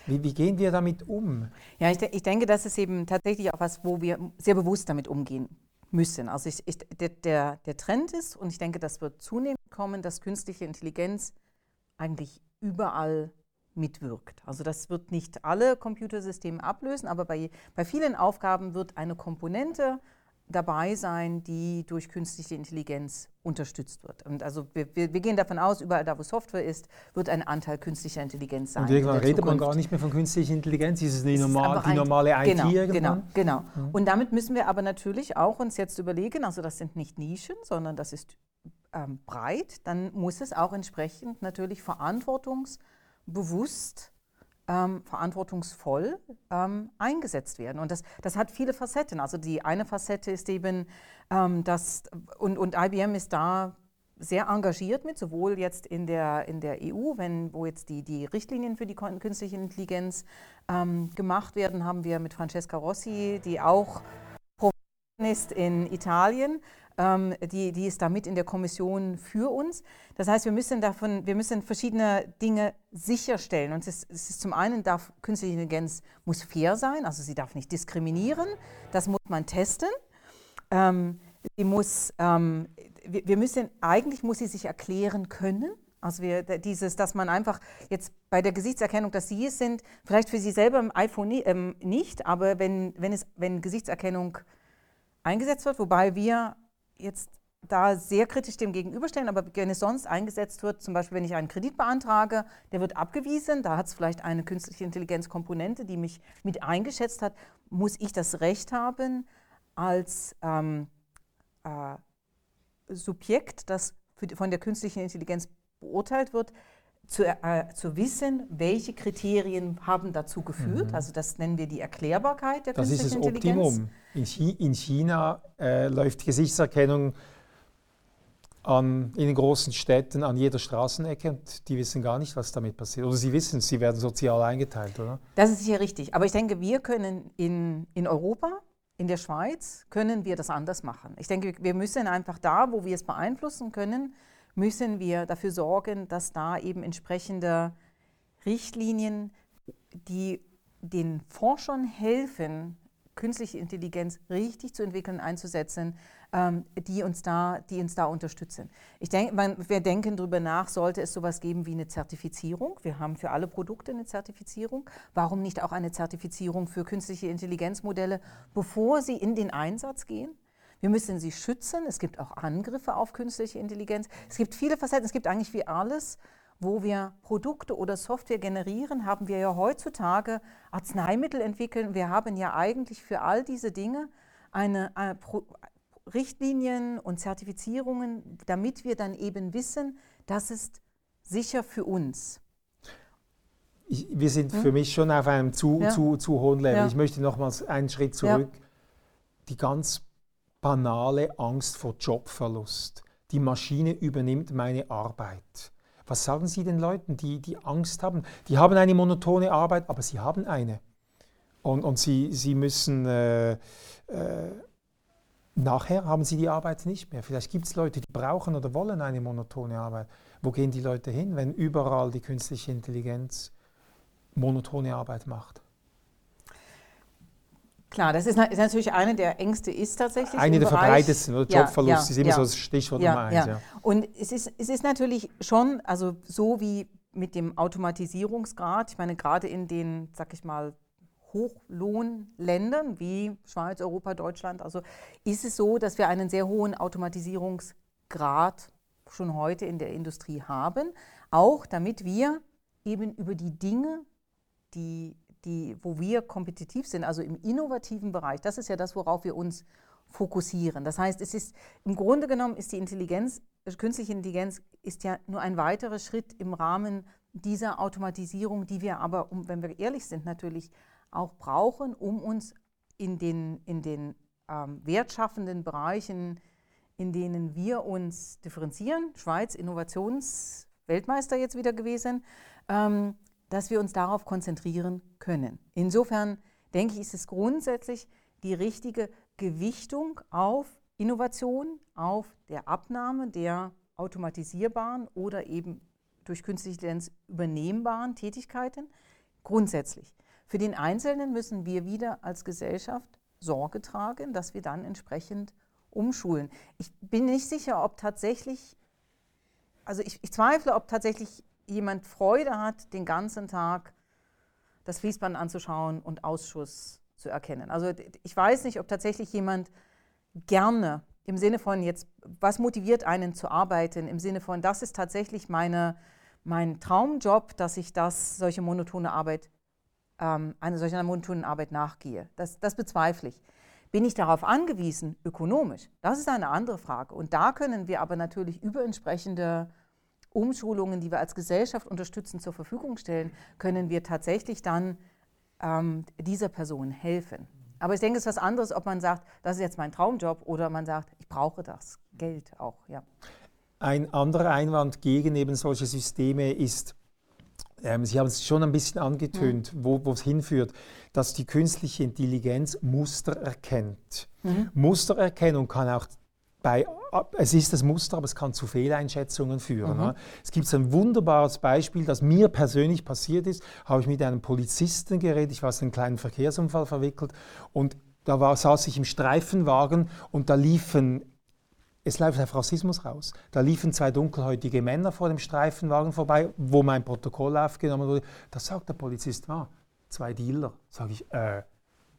Wie, wie, gehen wir damit um? Ja, ich, ich, denke, das ist eben tatsächlich auch was, wo wir sehr bewusst damit umgehen müssen. Also ich, ich, der, der Trend ist, und ich denke, das wird zunehmend kommen, dass künstliche Intelligenz eigentlich überall mitwirkt. Also das wird nicht alle Computersysteme ablösen, aber bei, bei vielen Aufgaben wird eine Komponente dabei sein, die durch künstliche Intelligenz unterstützt wird. Und also wir, wir, gehen davon aus, überall da, wo Software ist, wird ein Anteil künstlicher Intelligenz sein. Und irgendwann redet man gar nicht mehr von künstlicher Intelligenz, ist es die, normal, die normale IT genau, irgendwann? Genau, genau. Mhm. Und damit müssen wir aber natürlich auch uns jetzt überlegen, also das sind nicht Nischen, sondern das ist ähm, breit, dann muss es auch entsprechend natürlich verantwortungsbewusst, ähm, verantwortungsvoll ähm, eingesetzt werden. Und das, das hat viele Facetten. Also die eine Facette ist eben, ähm, dass, und, und IBM ist da sehr engagiert mit, sowohl jetzt in der, in der EU, wenn, wo jetzt die, die Richtlinien für die künstliche Intelligenz ähm, gemacht werden, haben wir mit Francesca Rossi, die auch Professorin ist in Italien, die, die ist da mit in der Kommission für uns. Das heißt, wir müssen, davon, wir müssen verschiedene Dinge sicherstellen. Und es ist, es ist zum einen, darf künstliche Intelligenz muss fair sein, also sie darf nicht diskriminieren. Das muss man testen. Ähm, sie muss, ähm, wir, wir müssen, eigentlich muss sie sich erklären können. Also wir, dieses, dass man einfach jetzt bei der Gesichtserkennung, dass Sie es sind, vielleicht für Sie selber im iPhone ähm, nicht, aber wenn, wenn, es, wenn Gesichtserkennung eingesetzt wird, wobei wir jetzt da sehr kritisch dem gegenüberstellen, aber wenn es sonst eingesetzt wird, zum Beispiel wenn ich einen Kredit beantrage, der wird abgewiesen, da hat es vielleicht eine künstliche Intelligenzkomponente, die mich mit eingeschätzt hat, muss ich das Recht haben, als ähm, äh, Subjekt, das für, von der künstlichen Intelligenz beurteilt wird, zu, äh, zu, wissen, welche Kriterien haben dazu geführt. Mhm. Also das nennen wir die Erklärbarkeit der das künstlichen Intelligenz. Das ist das Optimum. In, Chi in China äh, läuft Gesichtserkennung an, in den großen Städten an jeder Straßenecke und die wissen gar nicht, was damit passiert. Oder sie wissen sie werden sozial eingeteilt, oder? Das ist sicher richtig. Aber ich denke, wir können in, in Europa, in der Schweiz, können wir das anders machen. Ich denke, wir müssen einfach da, wo wir es beeinflussen können, müssen wir dafür sorgen, dass da eben entsprechende Richtlinien, die den Forschern helfen, künstliche Intelligenz richtig zu entwickeln, einzusetzen, ähm, die, uns da, die uns da unterstützen. Ich denke, man, wir denken darüber nach, sollte es sowas geben wie eine Zertifizierung. Wir haben für alle Produkte eine Zertifizierung. Warum nicht auch eine Zertifizierung für künstliche Intelligenzmodelle, bevor sie in den Einsatz gehen? Wir müssen sie schützen. Es gibt auch Angriffe auf künstliche Intelligenz. Es gibt viele Facetten. Es gibt eigentlich wie alles, wo wir Produkte oder Software generieren, haben wir ja heutzutage Arzneimittel entwickeln. Wir haben ja eigentlich für all diese Dinge eine, eine Richtlinien und Zertifizierungen, damit wir dann eben wissen, das ist sicher für uns. Ich, wir sind hm? für mich schon auf einem zu, ja. zu, zu hohen Level. Ja. Ich möchte nochmals einen Schritt zurück. Ja. Die ganz banale Angst vor Jobverlust. Die Maschine übernimmt meine Arbeit. Was sagen Sie den Leuten, die, die Angst haben? Die haben eine monotone Arbeit, aber sie haben eine. Und, und sie, sie müssen, äh, äh, nachher haben sie die Arbeit nicht mehr. Vielleicht gibt es Leute, die brauchen oder wollen eine monotone Arbeit. Wo gehen die Leute hin, wenn überall die künstliche Intelligenz monotone Arbeit macht? Klar, das ist, ist, natürlich eine der Ängste, ist tatsächlich. Eine der verbreitetsten, Jobverlust ja, ja, ist immer ja. so das Stichwort Nummer eins. Ja. Und es ist, es ist natürlich schon, also so wie mit dem Automatisierungsgrad, ich meine, gerade in den, sag ich mal, Hochlohnländern wie Schweiz, Europa, Deutschland, also ist es so, dass wir einen sehr hohen Automatisierungsgrad schon heute in der Industrie haben, auch damit wir eben über die Dinge, die die, wo wir kompetitiv sind, also im innovativen Bereich, das ist ja das, worauf wir uns fokussieren. Das heißt, es ist im Grunde genommen ist die Intelligenz, künstliche Intelligenz ist ja nur ein weiterer Schritt im Rahmen dieser Automatisierung, die wir aber, um, wenn wir ehrlich sind, natürlich auch brauchen, um uns in den, in den ähm, wertschaffenden Bereichen, in denen wir uns differenzieren, Schweiz Innovationsweltmeister jetzt wieder gewesen, ähm, dass wir uns darauf konzentrieren können. Insofern denke ich, ist es grundsätzlich die richtige Gewichtung auf Innovation, auf der Abnahme der automatisierbaren oder eben durch künstliche Intelligenz übernehmbaren Tätigkeiten. Grundsätzlich. Für den Einzelnen müssen wir wieder als Gesellschaft Sorge tragen, dass wir dann entsprechend umschulen. Ich bin nicht sicher, ob tatsächlich, also ich, ich zweifle, ob tatsächlich jemand Freude hat, den ganzen Tag das Fließband anzuschauen und Ausschuss zu erkennen. Also ich weiß nicht, ob tatsächlich jemand gerne im Sinne von jetzt, was motiviert einen zu arbeiten, im Sinne von, das ist tatsächlich meine, mein Traumjob, dass ich das, solche monotone Arbeit, ähm, eine solche monotonen Arbeit nachgehe. Das, das bezweifle ich. Bin ich darauf angewiesen, ökonomisch? Das ist eine andere Frage. Und da können wir aber natürlich über entsprechende Umschulungen, die wir als Gesellschaft unterstützend zur Verfügung stellen, können wir tatsächlich dann ähm, dieser Person helfen. Aber ich denke, es ist was anderes, ob man sagt, das ist jetzt mein Traumjob oder man sagt, ich brauche das Geld auch. Ja. Ein anderer Einwand gegen eben solche Systeme ist, ähm, Sie haben es schon ein bisschen angetönt, mhm. wo es hinführt, dass die künstliche Intelligenz Muster erkennt. Mhm. Mustererkennung kann auch bei, es ist das Muster, aber es kann zu Fehleinschätzungen führen. Mhm. Ne? Es gibt ein wunderbares Beispiel, das mir persönlich passiert ist. Habe ich mit einem Polizisten geredet, ich war in einen kleinen Verkehrsunfall verwickelt und da war, saß ich im Streifenwagen und da liefen es läuft auf Rassismus raus. Da liefen zwei dunkelhäutige Männer vor dem Streifenwagen vorbei, wo mein Protokoll aufgenommen wurde. Da sagt der Polizist, ah, zwei Dealer. Sage ich, äh,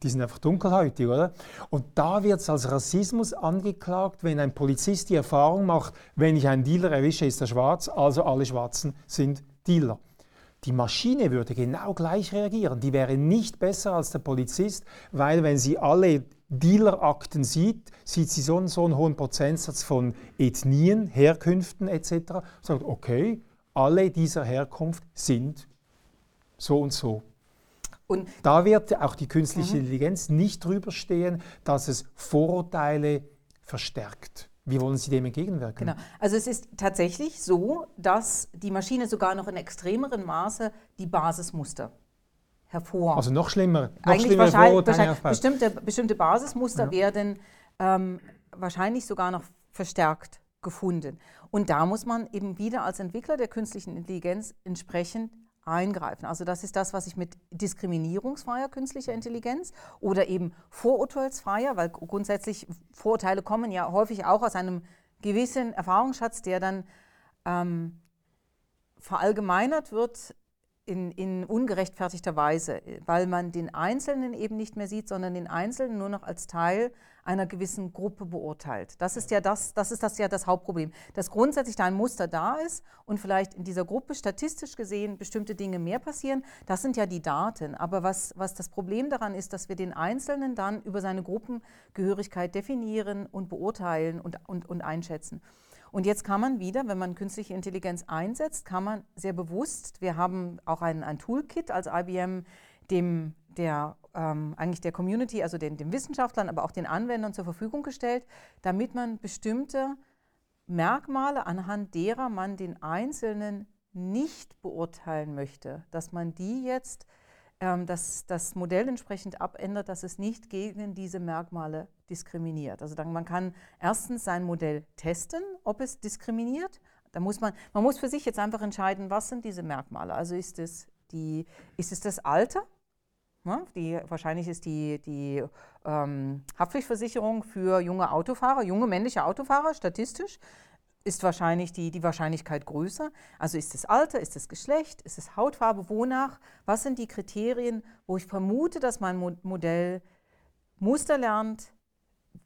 die sind einfach dunkelhäutig, oder? Und da wird es als Rassismus angeklagt, wenn ein Polizist die Erfahrung macht, wenn ich einen Dealer erwische, ist er schwarz, also alle Schwarzen sind Dealer. Die Maschine würde genau gleich reagieren. Die wäre nicht besser als der Polizist, weil wenn sie alle Dealerakten sieht, sieht sie so einen, so einen hohen Prozentsatz von Ethnien, Herkünften etc. Sagt, okay, alle dieser Herkunft sind so und so. Und da wird auch die künstliche mhm. Intelligenz nicht drüber stehen, dass es Vorurteile verstärkt. Wie wollen Sie dem entgegenwirken? Genau. Also es ist tatsächlich so, dass die Maschine sogar noch in extremerem Maße die Basismuster hervor. Also noch schlimmer. Noch Eigentlich schlimmer wahrscheinlich, wahrscheinlich bestimmte, bestimmte Basismuster ja. werden ähm, wahrscheinlich sogar noch verstärkt gefunden. Und da muss man eben wieder als Entwickler der künstlichen Intelligenz entsprechend eingreifen. Also das ist das, was ich mit diskriminierungsfreier künstlicher Intelligenz oder eben vorurteilsfreier, weil grundsätzlich Vorurteile kommen ja häufig auch aus einem gewissen Erfahrungsschatz, der dann ähm, verallgemeinert wird in, in, ungerechtfertigter Weise, weil man den Einzelnen eben nicht mehr sieht, sondern den Einzelnen nur noch als Teil einer gewissen Gruppe beurteilt. Das ist ja das, das ist das ja das Hauptproblem, dass grundsätzlich da ein Muster da ist und vielleicht in dieser Gruppe statistisch gesehen bestimmte Dinge mehr passieren. Das sind ja die Daten. Aber was, was das Problem daran ist, dass wir den Einzelnen dann über seine Gruppengehörigkeit definieren und beurteilen und, und, und einschätzen. Und jetzt kann man wieder, wenn man künstliche Intelligenz einsetzt, kann man sehr bewusst, wir haben auch ein, ein Toolkit als IBM, dem der ähm, eigentlich der Community, also den, den Wissenschaftlern, aber auch den Anwendern zur Verfügung gestellt, damit man bestimmte Merkmale, anhand derer man den Einzelnen nicht beurteilen möchte, dass man die jetzt, ähm, dass das Modell entsprechend abändert, dass es nicht gegen diese Merkmale diskriminiert. Also dann, man kann erstens sein Modell testen, ob es diskriminiert. Da muss man, man muss für sich jetzt einfach entscheiden, was sind diese Merkmale. Also ist es, die, ist es das Alter? Ja, die, wahrscheinlich ist die, die ähm, Haftpflichtversicherung für junge Autofahrer, junge männliche Autofahrer statistisch, ist wahrscheinlich die, die Wahrscheinlichkeit größer. Also ist es Alter, ist es Geschlecht, ist es Hautfarbe, wonach? Was sind die Kriterien, wo ich vermute, dass mein Modell Muster lernt,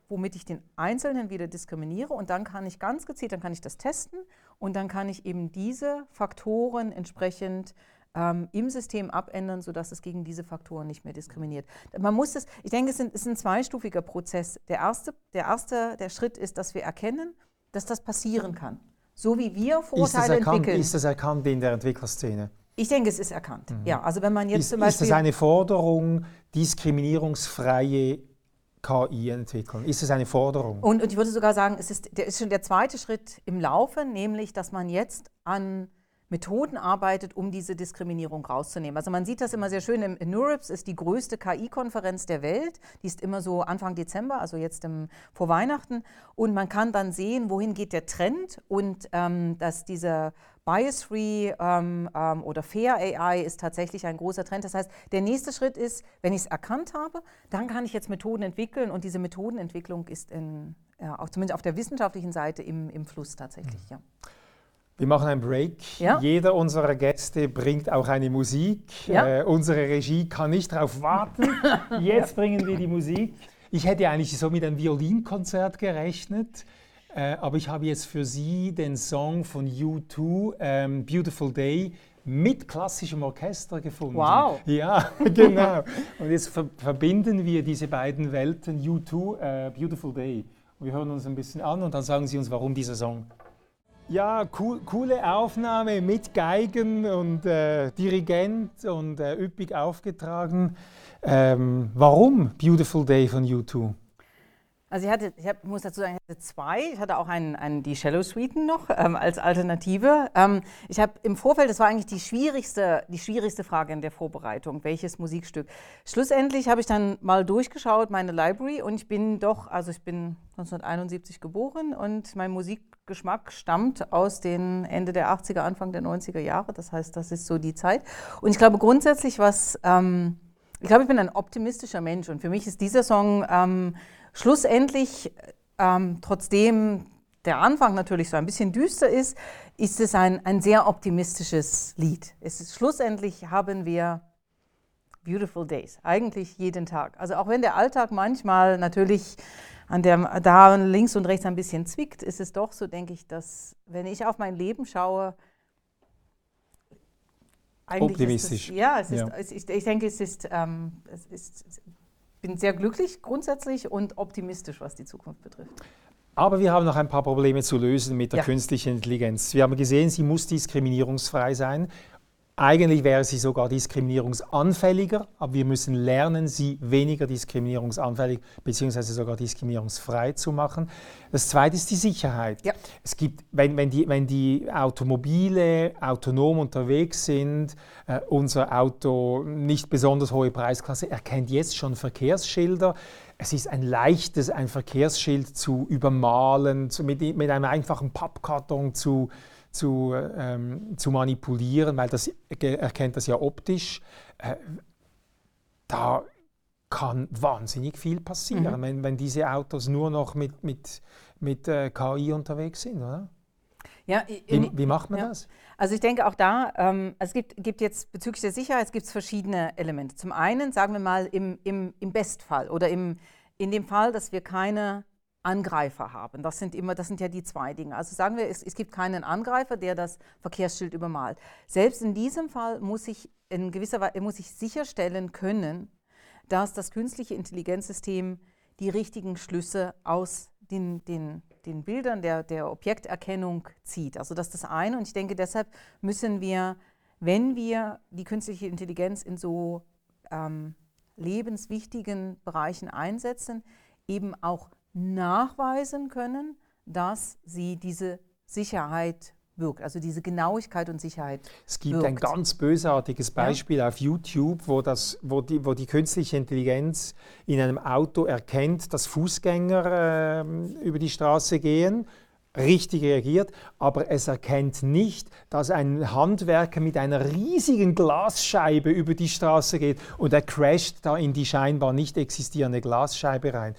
womit ich den Einzelnen wieder diskriminiere und dann kann ich ganz gezielt, dann kann ich das testen und dann kann ich eben diese Faktoren entsprechend ähm, im System abändern, sodass es gegen diese Faktoren nicht mehr diskriminiert. Man muss es, ich denke, es ist ein, zweistufiger Prozess. Der erste, der erste der Schritt ist, dass wir erkennen, dass das passieren kann. So wie wir Vorteile ist entwickeln. Ist das erkannt in der Entwicklerszene? Ich denke, es ist erkannt. Mhm. Ja, also wenn man jetzt ist, zum Beispiel ist das eine Forderung, diskriminierungsfreie KI entwickeln? Ist es eine Forderung? Und, und ich würde sogar sagen, es ist, der ist schon der zweite Schritt im Laufe, nämlich, dass man jetzt an Methoden arbeitet, um diese Diskriminierung rauszunehmen. Also man sieht das immer sehr schön. Im NeurIPS ist die größte KI-Konferenz der Welt. Die ist immer so Anfang Dezember, also jetzt im, vor Weihnachten. Und man kann dann sehen, wohin geht der Trend und ähm, dass dieser Bias-Free ähm, ähm, oder Fair AI ist tatsächlich ein großer Trend. Das heißt, der nächste Schritt ist, wenn ich es erkannt habe, dann kann ich jetzt Methoden entwickeln und diese Methodenentwicklung ist in, ja, auch zumindest auf der wissenschaftlichen Seite im, im Fluss tatsächlich. Ja. Wir machen einen Break. Ja? Jeder unserer Gäste bringt auch eine Musik. Ja? Äh, unsere Regie kann nicht darauf warten. Jetzt bringen wir die Musik. Ich hätte eigentlich so mit einem Violinkonzert gerechnet. Äh, aber ich habe jetzt für Sie den Song von U2, ähm, Beautiful Day, mit klassischem Orchester gefunden. Wow! Ja, genau. Und jetzt ver verbinden wir diese beiden Welten, U2, äh, Beautiful Day. Und wir hören uns ein bisschen an und dann sagen Sie uns, warum dieser Song. Ja, cool, coole Aufnahme mit Geigen und äh, Dirigent und äh, üppig aufgetragen. Ähm, warum Beautiful Day von U2? Also ich hatte, ich hab, muss dazu sagen, ich hatte zwei. Ich hatte auch einen, einen die Shallow Suiten noch ähm, als Alternative. Ähm, ich habe im Vorfeld, das war eigentlich die schwierigste, die schwierigste Frage in der Vorbereitung, welches Musikstück. Schlussendlich habe ich dann mal durchgeschaut, meine Library, und ich bin doch, also ich bin 1971 geboren und mein Musikgeschmack stammt aus den Ende der 80er, Anfang der 90er Jahre. Das heißt, das ist so die Zeit. Und ich glaube grundsätzlich, was, ähm, ich glaube, ich bin ein optimistischer Mensch und für mich ist dieser Song ähm, Schlussendlich, ähm, trotzdem der Anfang natürlich so ein bisschen düster ist, ist es ein, ein sehr optimistisches Lied. Es ist, schlussendlich haben wir Beautiful Days, eigentlich jeden Tag. Also auch wenn der Alltag manchmal natürlich an der, da links und rechts ein bisschen zwickt, ist es doch so, denke ich, dass wenn ich auf mein Leben schaue, eigentlich optimistisch. Es, ja, es ist, ja. Es, ich, ich, denke, es ist, ähm, es ist bin sehr glücklich grundsätzlich und optimistisch, was die Zukunft betrifft. Aber wir haben noch ein paar Probleme zu lösen mit der ja. künstlichen Intelligenz. Wir haben gesehen, sie muss diskriminierungsfrei sein. Eigentlich wäre sie sogar diskriminierungsanfälliger, aber wir müssen lernen, sie weniger diskriminierungsanfällig bzw. sogar diskriminierungsfrei zu machen. Das Zweite ist die Sicherheit. Ja. Es gibt, wenn, wenn, die, wenn die Automobile autonom unterwegs sind, äh, unser Auto nicht besonders hohe Preisklasse erkennt jetzt schon Verkehrsschilder. Es ist ein leichtes, ein Verkehrsschild zu übermalen, zu, mit, mit einem einfachen Pappkarton zu zu, ähm, zu manipulieren, weil das erkennt das ja optisch. Äh, da kann wahnsinnig viel passieren, mhm. wenn, wenn diese Autos nur noch mit, mit, mit äh, KI unterwegs sind, oder? Ja, wie, wie macht man ja. das? Also ich denke auch da, ähm, es gibt, gibt jetzt bezüglich der Sicherheit gibt es verschiedene Elemente. Zum einen, sagen wir mal, im, im, im Bestfall oder im, in dem Fall, dass wir keine Angreifer haben. Das sind immer, das sind ja die zwei Dinge. Also sagen wir, es, es, gibt keinen Angreifer, der das Verkehrsschild übermalt. Selbst in diesem Fall muss ich in gewisser Weise muss ich sicherstellen können, dass das künstliche Intelligenzsystem die richtigen Schlüsse aus den, den, den Bildern der, der Objekterkennung zieht. Also das ist das eine. Und ich denke, deshalb müssen wir, wenn wir die künstliche Intelligenz in so ähm, lebenswichtigen Bereichen einsetzen, eben auch nachweisen können, dass sie diese Sicherheit wirkt, also diese Genauigkeit und Sicherheit. Es gibt wirkt. ein ganz bösartiges Beispiel ja. auf YouTube, wo, das, wo, die, wo die künstliche Intelligenz in einem Auto erkennt, dass Fußgänger äh, über die Straße gehen richtig reagiert, aber es erkennt nicht, dass ein Handwerker mit einer riesigen Glasscheibe über die Straße geht und er crasht da in die scheinbar nicht existierende Glasscheibe rein.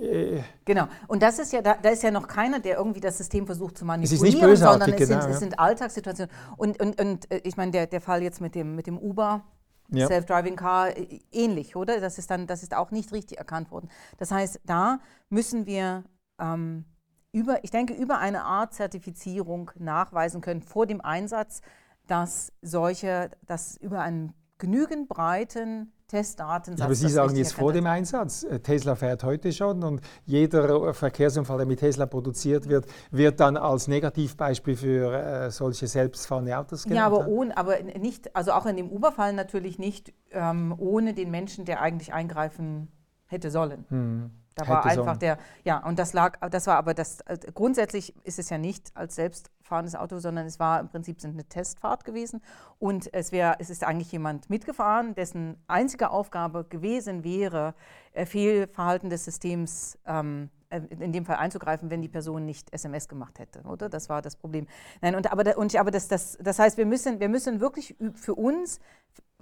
Äh, genau. Und das ist ja, da, da, ist ja noch keiner, der irgendwie das System versucht zu manipulieren, es ist nicht bösartig, sondern es, genau, sind, ja. es sind Alltagssituationen. Und, und, und äh, ich meine, der, der Fall jetzt mit dem, mit dem Uber, ja. Self-Driving Car, äh, ähnlich, oder? Das ist dann, das ist auch nicht richtig erkannt worden. Das heißt, da müssen wir ähm, über, ich denke, über eine Art Zertifizierung nachweisen können vor dem Einsatz, dass solche, dass über einen genügend breiten Testdatensatz. Aber Sie sagen jetzt vor dem Einsatz, äh, Tesla fährt heute schon und jeder Verkehrsunfall, der mit Tesla produziert wird, wird dann als Negativbeispiel für äh, solche selbstfahrende Autos genannt. Ja, aber, ohne, aber nicht, also auch in dem Uber-Fall natürlich nicht ähm, ohne den Menschen, der eigentlich eingreifen hätte sollen. Hm. Da war einfach der, ja, und das lag, das war aber das, äh, grundsätzlich ist es ja nicht als selbstfahrendes Auto, sondern es war im Prinzip eine Testfahrt gewesen und es wäre, es ist eigentlich jemand mitgefahren, dessen einzige Aufgabe gewesen wäre, äh, Fehlverhalten des Systems ähm, äh, in dem Fall einzugreifen, wenn die Person nicht SMS gemacht hätte, oder? Das war das Problem. Nein, und aber, und, aber das, das, das heißt, wir müssen, wir müssen wirklich für uns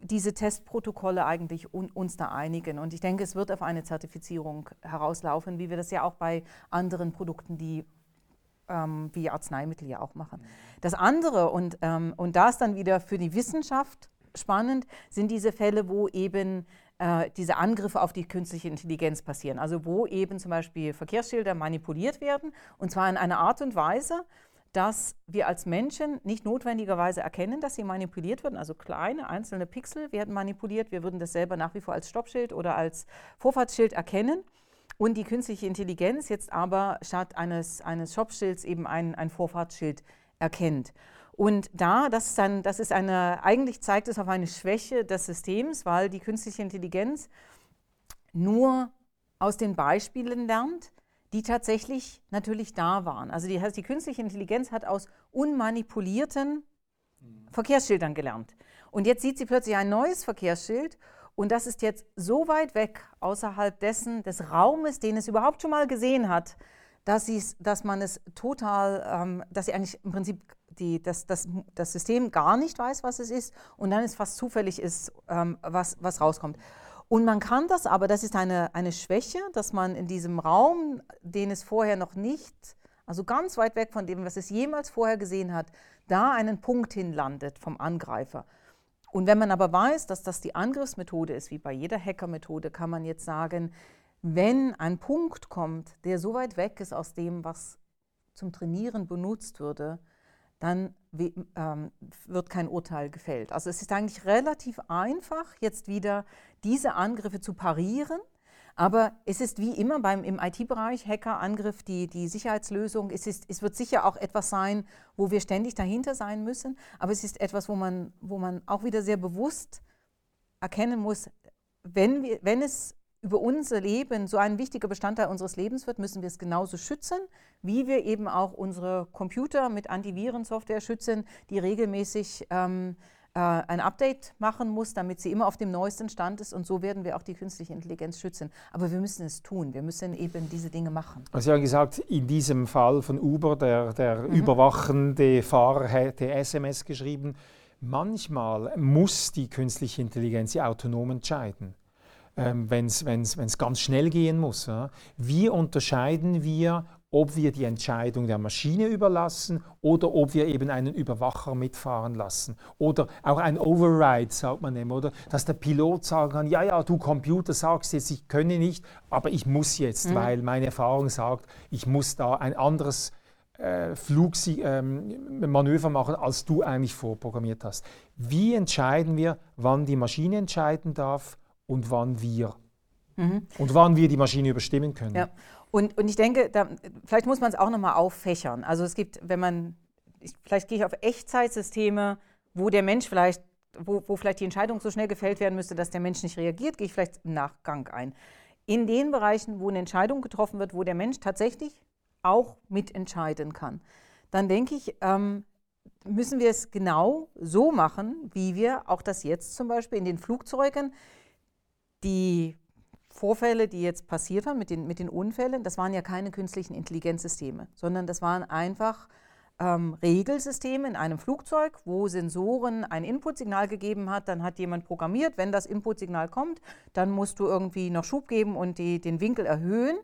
diese Testprotokolle eigentlich un, uns da einigen. Und ich denke, es wird auf eine Zertifizierung herauslaufen, wie wir das ja auch bei anderen Produkten, die ähm, wie Arzneimittel ja auch machen. Das andere, und, ähm, und da ist dann wieder für die Wissenschaft spannend, sind diese Fälle, wo eben äh, diese Angriffe auf die künstliche Intelligenz passieren. Also wo eben zum Beispiel Verkehrsschilder manipuliert werden, und zwar in einer Art und Weise, dass wir als Menschen nicht notwendigerweise erkennen, dass sie manipuliert werden. Also kleine einzelne Pixel werden manipuliert. Wir würden das selber nach wie vor als Stoppschild oder als Vorfahrtsschild erkennen. Und die künstliche Intelligenz jetzt aber statt eines, eines Stoppschilds eben ein, ein Vorfahrtsschild erkennt. Und da, das ist, ein, das ist eine, eigentlich zeigt es auf eine Schwäche des Systems, weil die künstliche Intelligenz nur aus den Beispielen lernt, die tatsächlich natürlich da waren. Also die, die künstliche Intelligenz hat aus unmanipulierten Verkehrsschildern gelernt. Und jetzt sieht sie plötzlich ein neues Verkehrsschild und das ist jetzt so weit weg außerhalb dessen, des Raumes, den es überhaupt schon mal gesehen hat, dass, dass man es total, ähm, dass sie eigentlich im Prinzip die, das, das, das System gar nicht weiß, was es ist und dann es fast zufällig ist, ähm, was, was rauskommt. Und man kann das aber, das ist eine, eine Schwäche, dass man in diesem Raum, den es vorher noch nicht, also ganz weit weg von dem, was es jemals vorher gesehen hat, da einen Punkt hinlandet vom Angreifer. Und wenn man aber weiß, dass das die Angriffsmethode ist, wie bei jeder Hackermethode, kann man jetzt sagen, wenn ein Punkt kommt, der so weit weg ist aus dem, was zum Trainieren benutzt würde, dann ähm, wird kein Urteil gefällt. Also es ist eigentlich relativ einfach, jetzt wieder diese Angriffe zu parieren. Aber es ist wie immer beim, im IT-Bereich, Hackerangriff, die, die Sicherheitslösung, es, ist, es wird sicher auch etwas sein, wo wir ständig dahinter sein müssen. Aber es ist etwas, wo man, wo man auch wieder sehr bewusst erkennen muss, wenn, wir, wenn es über unser Leben so ein wichtiger Bestandteil unseres Lebens wird, müssen wir es genauso schützen, wie wir eben auch unsere Computer mit Antivirensoftware schützen, die regelmäßig ähm, äh, ein Update machen muss, damit sie immer auf dem neuesten Stand ist. Und so werden wir auch die künstliche Intelligenz schützen. Aber wir müssen es tun. Wir müssen eben diese Dinge machen. Also Sie haben gesagt, in diesem Fall von Uber, der, der mhm. überwachende Fahrer hätte SMS geschrieben. Manchmal muss die künstliche Intelligenz autonom entscheiden ähm, wenn es ganz schnell gehen muss. Ja. Wie unterscheiden wir, ob wir die Entscheidung der Maschine überlassen oder ob wir eben einen Überwacher mitfahren lassen. Oder auch ein Override, sagt man immer, oder? Dass der Pilot sagen kann, ja, ja, du Computer sagst jetzt, ich könne nicht, aber ich muss jetzt, mhm. weil meine Erfahrung sagt, ich muss da ein anderes äh, Flugmanöver ähm, machen, als du eigentlich vorprogrammiert hast. Wie entscheiden wir, wann die Maschine entscheiden darf und wann wir. Mhm. Und wann wir die Maschine überstimmen können. Ja. Und, und ich denke, da, vielleicht muss man es auch nochmal auffächern. Also es gibt, wenn man, ich, vielleicht gehe ich auf Echtzeitsysteme, wo der Mensch vielleicht, wo, wo vielleicht die Entscheidung so schnell gefällt werden müsste, dass der Mensch nicht reagiert, gehe ich vielleicht im Nachgang ein. In den Bereichen, wo eine Entscheidung getroffen wird, wo der Mensch tatsächlich auch mitentscheiden kann, dann denke ich, ähm, müssen wir es genau so machen, wie wir auch das jetzt zum Beispiel in den Flugzeugen die Vorfälle, die jetzt passiert haben mit den, mit den Unfällen, das waren ja keine künstlichen Intelligenzsysteme, sondern das waren einfach ähm, Regelsysteme in einem Flugzeug, wo Sensoren ein Inputsignal gegeben hat. Dann hat jemand programmiert, wenn das Inputsignal kommt, dann musst du irgendwie noch Schub geben und die, den Winkel erhöhen.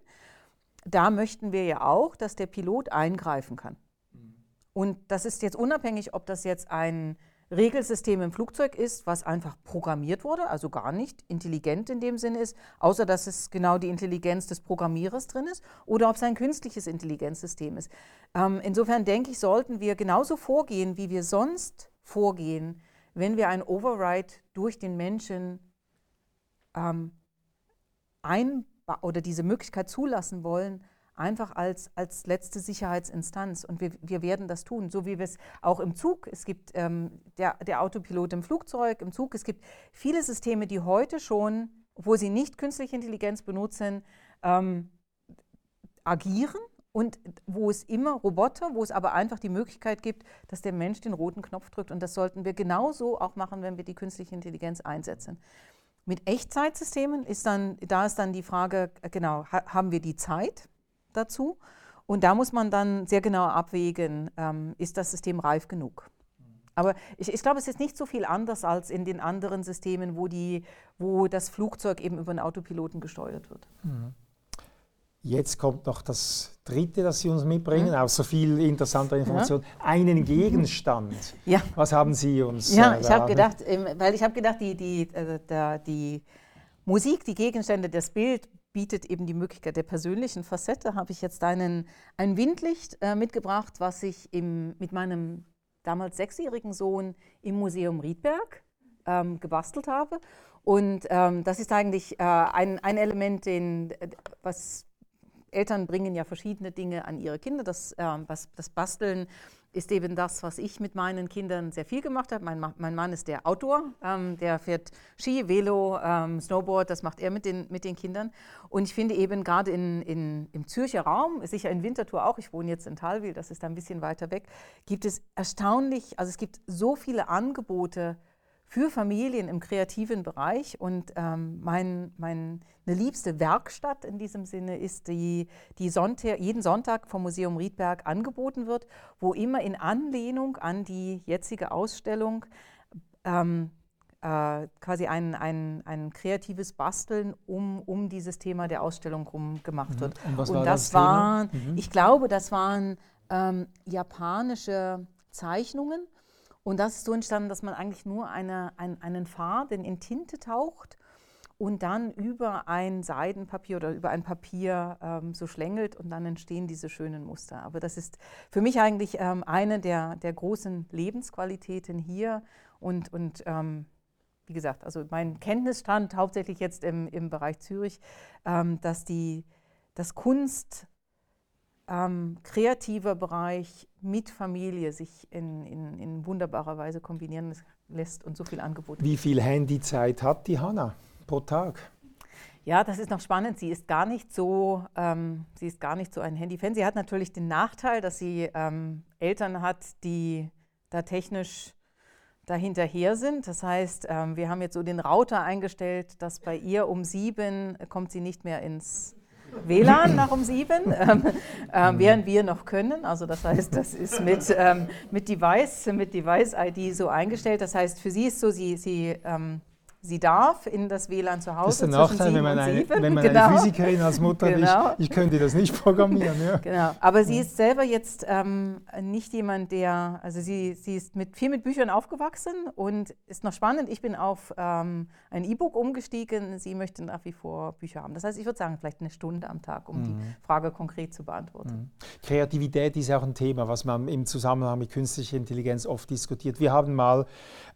Da möchten wir ja auch, dass der Pilot eingreifen kann. Mhm. Und das ist jetzt unabhängig, ob das jetzt ein Regelsystem im Flugzeug ist, was einfach programmiert wurde, also gar nicht intelligent in dem Sinne ist, außer dass es genau die Intelligenz des Programmierers drin ist, oder ob es ein künstliches Intelligenzsystem ist. Ähm, insofern denke ich, sollten wir genauso vorgehen, wie wir sonst vorgehen, wenn wir ein Override durch den Menschen ähm, ein oder diese Möglichkeit zulassen wollen, einfach als, als letzte Sicherheitsinstanz. Und wir, wir werden das tun, so wie wir es auch im Zug, es gibt ähm, der, der Autopilot im Flugzeug, im Zug, es gibt viele Systeme, die heute schon, obwohl sie nicht künstliche Intelligenz benutzen, ähm, agieren und wo es immer Roboter, wo es aber einfach die Möglichkeit gibt, dass der Mensch den roten Knopf drückt. Und das sollten wir genauso auch machen, wenn wir die künstliche Intelligenz einsetzen. Mit Echtzeitsystemen ist dann, da ist dann die Frage, genau, haben wir die Zeit? Dazu. Und da muss man dann sehr genau abwägen, ähm, ist das System reif genug. Aber ich, ich, glaube, es ist nicht so viel anders als in den anderen Systemen, wo, die, wo das Flugzeug eben über einen Autopiloten gesteuert wird. Mhm. Jetzt kommt noch das Dritte, das Sie uns mitbringen, mhm. auch so viel interessanter Information, ja. einen Gegenstand. Ja. Was haben Sie uns? Ja, äh, ich habe gedacht, weil ich habe gedacht, die, die, äh, die Musik, die Gegenstände, das Bild bietet eben die Möglichkeit der persönlichen Facette, habe ich jetzt einen, ein Windlicht äh, mitgebracht, was ich im, mit meinem damals sechsjährigen Sohn im Museum Riedberg ähm, gebastelt habe. Und ähm, das ist eigentlich äh, ein, ein Element, den, was Eltern bringen ja verschiedene Dinge an ihre Kinder. Das, äh, was, das Basteln ist eben das, was ich mit meinen Kindern sehr viel gemacht habe. Mein, mein Mann ist der Outdoor, ähm, der fährt Ski, Velo, ähm, Snowboard, das macht er mit den, mit den Kindern. Und ich finde eben gerade in, in, im Zürcher Raum, sicher in Winterthur auch, ich wohne jetzt in Talwil, das ist ein bisschen weiter weg, gibt es erstaunlich, also es gibt so viele Angebote, für Familien im kreativen Bereich. Und ähm, mein, meine liebste Werkstatt in diesem Sinne ist die, die Sonntag, jeden Sonntag vom Museum Riedberg angeboten wird, wo immer in Anlehnung an die jetzige Ausstellung ähm, äh, quasi ein, ein, ein kreatives Basteln um, um dieses Thema der Ausstellung herum gemacht mhm. wird. Und, was Und war das, das waren, mhm. ich glaube, das waren ähm, japanische Zeichnungen und das ist so entstanden, dass man eigentlich nur eine, ein, einen Faden in Tinte taucht und dann über ein Seidenpapier oder über ein Papier ähm, so schlängelt und dann entstehen diese schönen Muster. Aber das ist für mich eigentlich ähm, eine der, der großen Lebensqualitäten hier und, und ähm, wie gesagt, also mein Kenntnisstand hauptsächlich jetzt im, im Bereich Zürich, ähm, dass die dass Kunst ähm, kreativer Bereich mit Familie sich in, in, in, wunderbarer Weise kombinieren lässt und so viel Angebot. Wie viel Handyzeit hat die Hanna pro Tag? Ja, das ist noch spannend. Sie ist gar nicht so, ähm, sie ist gar nicht so ein Handy-Fan. Sie hat natürlich den Nachteil, dass sie ähm, Eltern hat, die da technisch dahinterher sind. Das heißt, ähm, wir haben jetzt so den Router eingestellt, dass bei ihr um sieben kommt sie nicht mehr ins WLAN nach um sieben, ähm, äh, während wir noch können. Also das heißt, das ist mit, ähm, mit Device, mit Device-ID so eingestellt. Das heißt, für sie ist so, sie, sie ähm, Sie darf in das WLAN zu Hause. Das ist der Nachteil, wenn man, eine, wenn man genau. eine, Physikerin als Mutter genau. ich, ich könnte das nicht programmieren. Ja. Genau. Aber sie ist selber jetzt ähm, nicht jemand, der, also sie, sie ist mit, viel mit Büchern aufgewachsen und ist noch spannend. Ich bin auf ähm, ein E-Book umgestiegen. Sie möchte nach wie vor Bücher haben. Das heißt, ich würde sagen, vielleicht eine Stunde am Tag, um mhm. die Frage konkret zu beantworten. Mhm. Kreativität ist auch ein Thema, was man im Zusammenhang mit künstlicher Intelligenz oft diskutiert. Wir haben mal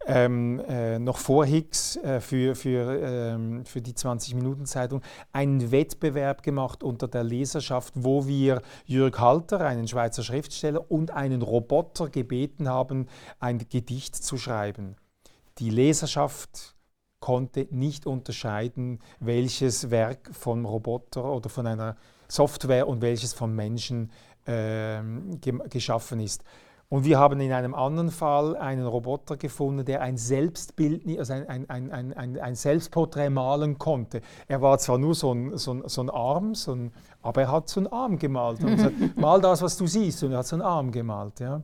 ähm, äh, noch vor Higgs äh, für, für, ähm, für die 20-Minuten-Zeitung einen Wettbewerb gemacht unter der Leserschaft, wo wir Jürg Halter, einen Schweizer Schriftsteller, und einen Roboter gebeten haben, ein Gedicht zu schreiben. Die Leserschaft konnte nicht unterscheiden, welches Werk vom Roboter oder von einer Software und welches vom Menschen äh, geschaffen ist. Und wir haben in einem anderen Fall einen Roboter gefunden, der ein Selbstbild, also ein, ein, ein, ein, Selbstporträt malen konnte. Er war zwar nur so ein, so ein, so ein Arm, so ein, aber er hat so einen Arm gemalt. Und gesagt, mal das, was du siehst. Und er hat so einen Arm gemalt. Ja.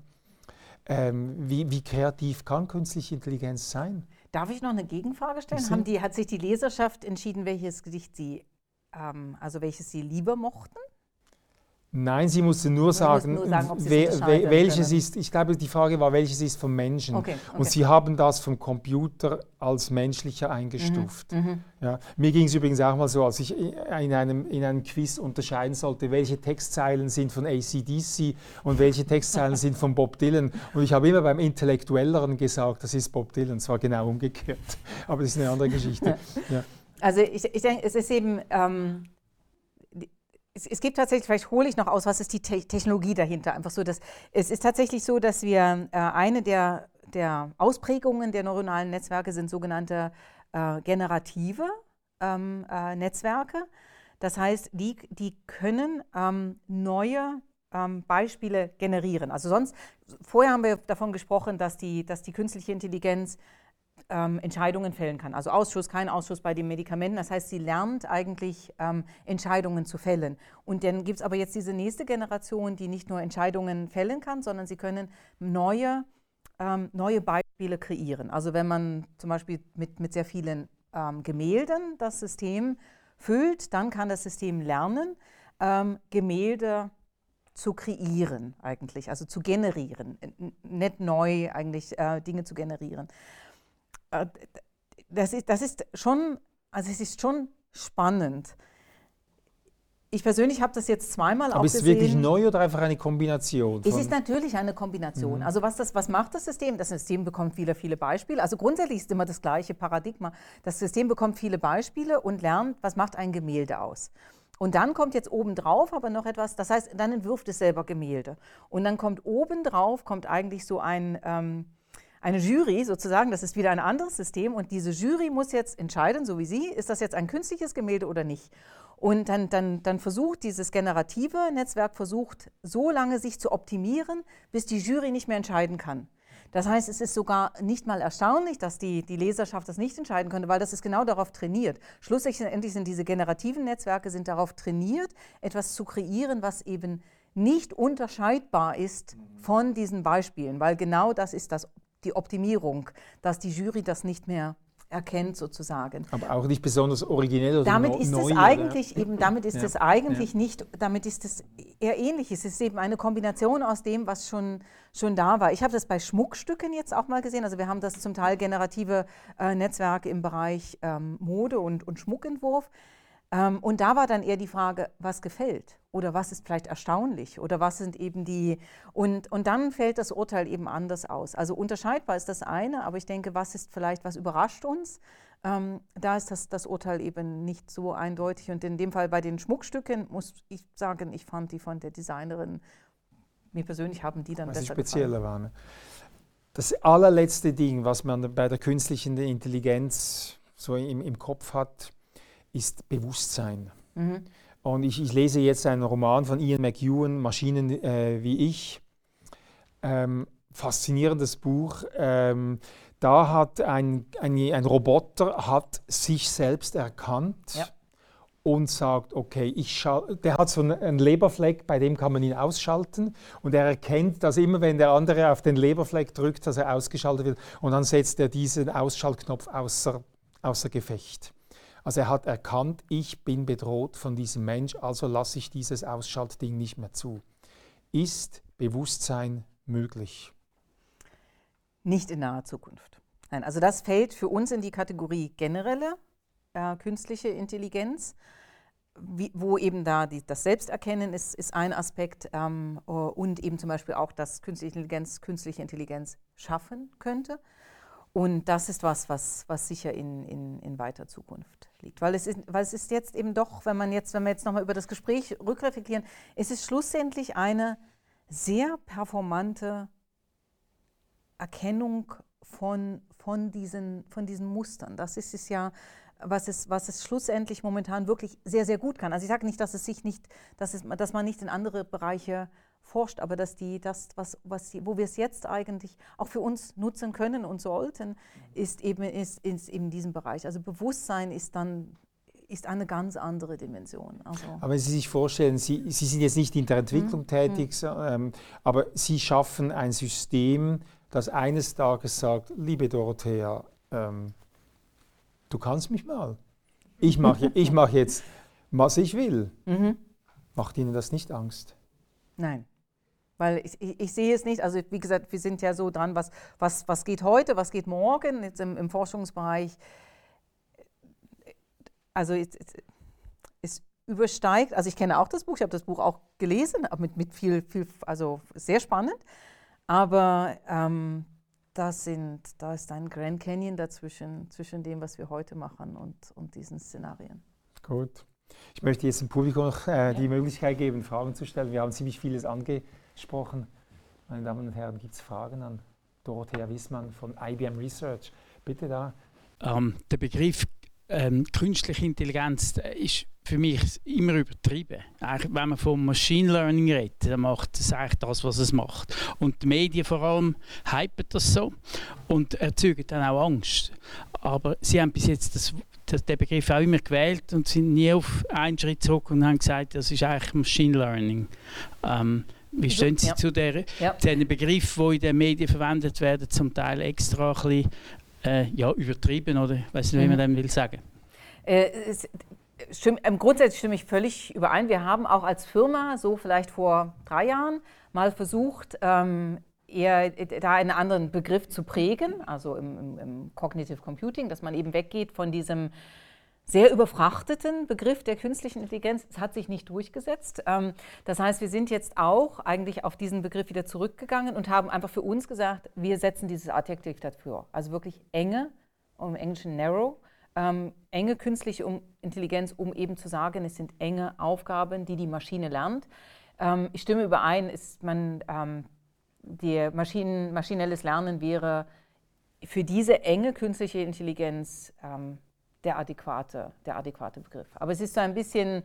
Ähm, wie, wie kreativ kann künstliche Intelligenz sein? Darf ich noch eine Gegenfrage stellen? Haben die, hat sich die Leserschaft entschieden, welches Gedicht sie, ähm, also welches sie lieber mochten? Nein, sie musste nur sagen, nur sagen we, we, welches ist, ich glaube, die Frage war, welches ist vom Menschen. Okay, okay. Und sie haben das vom Computer als menschlicher eingestuft. Mhm, mhm. ja. Mir ging es übrigens auch mal so, als ich in einem, in einem Quiz unterscheiden sollte, welche Textzeilen sind von ACDC und welche Textzeilen sind von Bob Dylan. Und ich habe immer beim Intellektuelleren gesagt, das ist Bob Dylan, zwar genau umgekehrt, aber das ist eine andere Geschichte. Ja. Also ich, ich denke, es ist eben... Ähm es, es, gibt tatsächlich, vielleicht hole ich noch aus, was ist die Te Technologie dahinter? Einfach so, dass es ist tatsächlich so, dass wir äh, eine der, der Ausprägungen der neuronalen Netzwerke sind sogenannte äh, generative ähm, äh, Netzwerke. Das heißt, die, die können ähm, neue ähm, Beispiele generieren. Also sonst, vorher haben wir davon gesprochen, dass die, dass die künstliche Intelligenz ähm, Entscheidungen fällen kann. Also Ausschuss, kein Ausschuss bei den Medikamenten. Das heißt, sie lernt eigentlich ähm, Entscheidungen zu fällen. Und dann gibt es aber jetzt diese nächste Generation, die nicht nur Entscheidungen fällen kann, sondern sie können neue, ähm, neue Beispiele kreieren. Also wenn man zum Beispiel mit, mit sehr vielen ähm, Gemälden das System füllt, dann kann das System lernen, ähm, Gemälde zu kreieren eigentlich, also zu generieren, nicht neu eigentlich äh, Dinge zu generieren. Äh, das ist, das ist schon, also es ist schon spannend. Ich persönlich habe das jetzt zweimal Aber auch ist es wirklich neu oder einfach eine Kombination? Es ist natürlich eine Kombination. Mhm. Also was, das, was macht das System? Das System bekommt wieder viele Beispiele. Also grundsätzlich ist immer das gleiche Paradigma. Das System bekommt viele Beispiele und lernt, was macht ein Gemälde aus. und dann kommt jetzt obendrauf aber noch etwas, das heißt, dann entwirft es selber Gemälde. Und dann kommt obendrauf, kommt eigentlich so ein, ähm, eine Jury sozusagen, das ist wieder ein anderes System. Und diese Jury muss jetzt entscheiden, so wie Sie, ist das jetzt ein künstliches Gemälde oder nicht. Und dann, dann, dann versucht dieses generative Netzwerk, versucht so lange sich zu optimieren, bis die Jury nicht mehr entscheiden kann. Das heißt, es ist sogar nicht mal erstaunlich, dass die, die Leserschaft das nicht entscheiden könnte, weil das ist genau darauf trainiert. Schlussendlich sind diese generativen Netzwerke sind darauf trainiert, etwas zu kreieren, was eben nicht unterscheidbar ist von diesen Beispielen, weil genau das ist das, die Optimierung, dass die Jury das nicht mehr erkennt sozusagen. Aber auch nicht besonders originell oder damit no, ist neu, es eigentlich oder? eben, damit ist ja. es eigentlich ja. nicht, damit ist es eher ähnlich. Es ist eben eine Kombination aus dem, was schon, schon da war. Ich habe das bei Schmuckstücken jetzt auch mal gesehen. Also wir haben das zum Teil generative äh, Netzwerke im Bereich ähm, Mode und, und Schmuckentwurf. Ähm, und da war dann eher die Frage, was gefällt oder was ist vielleicht erstaunlich oder was sind eben die. Und, und dann fällt das Urteil eben anders aus. Also unterscheidbar ist das eine, aber ich denke, was ist vielleicht, was überrascht uns? Ähm, da ist das, das Urteil eben nicht so eindeutig. Und in dem Fall bei den Schmuckstücken muss ich sagen, ich fand die von der Designerin, mir persönlich haben die dann was besser spezieller waren. Ne? Das allerletzte Ding, was man bei der künstlichen Intelligenz so im, im Kopf hat, ist Bewusstsein. Mhm. Und ich, ich, lese jetzt einen Roman von Ian McEwan, Maschinen äh, wie ich. Ähm, faszinierendes Buch. Ähm, da hat ein, ein, ein, Roboter hat sich selbst erkannt ja. und sagt, okay, ich der hat so einen Leberfleck, bei dem kann man ihn ausschalten und er erkennt, dass immer wenn der andere auf den Leberfleck drückt, dass er ausgeschaltet wird und dann setzt er diesen Ausschaltknopf außer, außer Gefecht. Also er hat erkannt, ich bin bedroht von diesem Mensch, also lasse ich dieses Ausschaltding nicht mehr zu. Ist Bewusstsein möglich? Nicht in naher Zukunft. Nein, also das fällt für uns in die Kategorie generelle äh, künstliche Intelligenz. Wie, wo eben da die, das Selbsterkennen ist, ist ein Aspekt ähm, und eben zum Beispiel auch, dass künstliche Intelligenz künstliche Intelligenz schaffen könnte. Und das ist was, was, was sicher in, in, in weiter Zukunft liegt. Weil es, ist, weil es ist jetzt eben doch, wenn man jetzt, wenn wir jetzt nochmal über das Gespräch rückreflektieren, es ist schlussendlich eine sehr performante Erkennung von, von, diesen, von diesen Mustern. Das ist es ja, was es, was es schlussendlich momentan wirklich sehr, sehr gut kann. Also ich sage nicht, dass es sich nicht, dass, es, dass man nicht in andere Bereiche forscht, aber dass die, das, was, was die, wo wir es jetzt eigentlich auch für uns nutzen können und sollten, ist eben, ist, ist eben diesem Bereich. Also Bewusstsein ist dann ist eine ganz andere Dimension. Also aber wenn Sie sich vorstellen, Sie, Sie sind jetzt nicht in der Entwicklung mhm. tätig, ähm, aber Sie schaffen ein System, das eines Tages sagt, liebe Dorothea, ähm, du kannst mich mal. Ich mache ich mach jetzt, was ich will. Mhm. Macht Ihnen das nicht Angst? Nein. Weil ich, ich, ich, sehe es nicht, also wie gesagt, wir sind ja so dran, was, was, was geht heute, was geht morgen, jetzt im, im Forschungsbereich. Also es, es, übersteigt, also ich kenne auch das Buch, ich habe das Buch auch gelesen, mit, mit viel, viel, also sehr spannend, aber ähm, das sind, da ist ein Grand Canyon dazwischen, zwischen dem, was wir heute machen und, und diesen Szenarien. Gut. Ich möchte jetzt dem Publikum noch äh, die ja. Möglichkeit geben, Fragen zu stellen. Wir haben ziemlich vieles angesprochen gesprochen. Meine Damen und Herren, gibt es Fragen an Dorothea Wissmann von IBM Research? Bitte da. Ähm, der Begriff ähm, künstliche Intelligenz ist für mich immer übertrieben. Eigentlich, wenn man vom Machine Learning redet, dann macht es eigentlich das, was es macht. Und die Medien vor allem hypen das so und erzeugen dann auch Angst. Aber sie haben bis jetzt das, das, den Begriff auch immer gewählt und sind nie auf einen Schritt zurück und haben gesagt, das ist eigentlich Machine Learning. Ähm, wie stehen Sie ja. zu, der, ja. zu den Begriffen, die in den Medien verwendet werden, zum Teil extra ein bisschen äh, ja, übertrieben oder weiß nicht, wie man mhm. dem will sagen? Äh, es, stimm, ähm, grundsätzlich stimme ich völlig überein. Wir haben auch als Firma so vielleicht vor drei Jahren mal versucht, ähm, eher äh, da einen anderen Begriff zu prägen, also im, im, im Cognitive Computing, dass man eben weggeht von diesem sehr überfrachteten Begriff der künstlichen Intelligenz. Es hat sich nicht durchgesetzt. Ähm, das heißt, wir sind jetzt auch eigentlich auf diesen Begriff wieder zurückgegangen und haben einfach für uns gesagt, wir setzen dieses Adjektiv dafür. Also wirklich enge, im Englischen narrow, ähm, enge künstliche Intelligenz, um eben zu sagen, es sind enge Aufgaben, die die Maschine lernt. Ähm, ich stimme überein, ist man, ähm, die Maschinen, maschinelles Lernen wäre für diese enge künstliche Intelligenz ähm, der, adäquate, der adäquate Begriff. Aber es ist so ein bisschen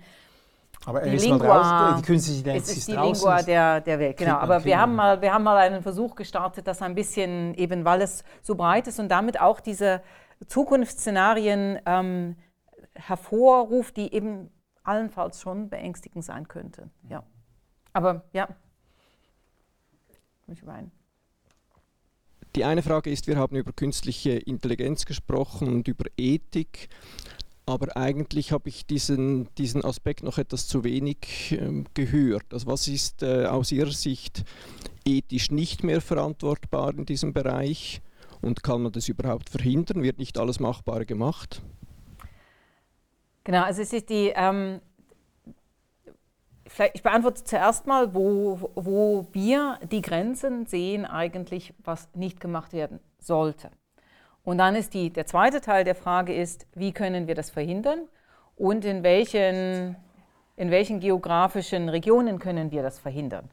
aber die Lingua, die künstliche Intelligenz es ist ist die draußen. Lingua der, der Welt. Genau, man- aber wir haben, mal, wir haben mal einen Versuch gestartet, das ein bisschen, eben weil es so breit ist und damit auch diese Zukunftsszenarien ähm, hervorruft, die eben allenfalls schon beängstigend sein könnten. Ja. Aber ja. Mich überein. Die eine Frage ist, wir haben über künstliche Intelligenz gesprochen und über Ethik, aber eigentlich habe ich diesen, diesen Aspekt noch etwas zu wenig ähm, gehört. Also was ist äh, aus Ihrer Sicht ethisch nicht mehr verantwortbar in diesem Bereich und kann man das überhaupt verhindern? Wird nicht alles Machbare gemacht? Genau, also es ist die, ähm, vielleicht, ich beantworte zuerst mal, wo, wo wir die Grenzen sehen eigentlich, was nicht gemacht werden sollte. Und dann ist die, der zweite Teil der Frage ist, wie können wir das verhindern und in welchen, in welchen geografischen Regionen können wir das verhindern.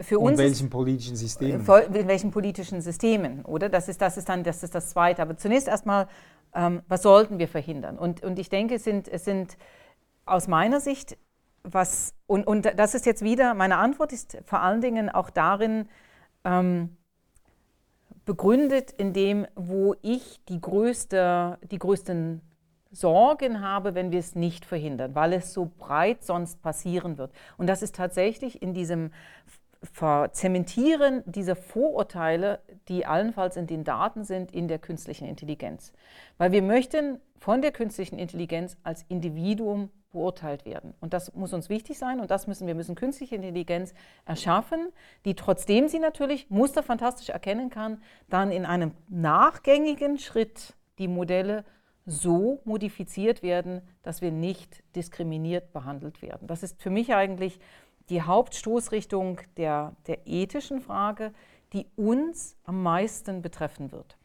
Für Und uns ist- welchen politischen Systemen? In welchen politischen Systemen, oder? Das ist, das ist dann das, ist das Zweite. Aber zunächst erstmal, ähm, was sollten wir verhindern? Und, und ich denke, es sind, es sind aus meiner Sicht, was, und, und das ist jetzt wieder, meine Antwort ist vor allen Dingen auch darin ähm, begründet, in dem, wo ich die, größte, die größten Sorgen habe, wenn wir es nicht verhindern, weil es so breit sonst passieren wird. Und das ist tatsächlich in diesem Verzementieren dieser Vorurteile, die allenfalls in den Daten sind, in der künstlichen Intelligenz. Weil wir möchten von der künstlichen Intelligenz als Individuum beurteilt werden. Und das muss uns wichtig sein und das müssen wir müssen künstliche Intelligenz erschaffen, die trotzdem sie natürlich musterfantastisch erkennen kann, dann in einem nachgängigen Schritt die Modelle so modifiziert werden, dass wir nicht diskriminiert behandelt werden. Das ist für mich eigentlich die Hauptstoßrichtung der, der ethischen Frage, die uns am meisten betreffen wird.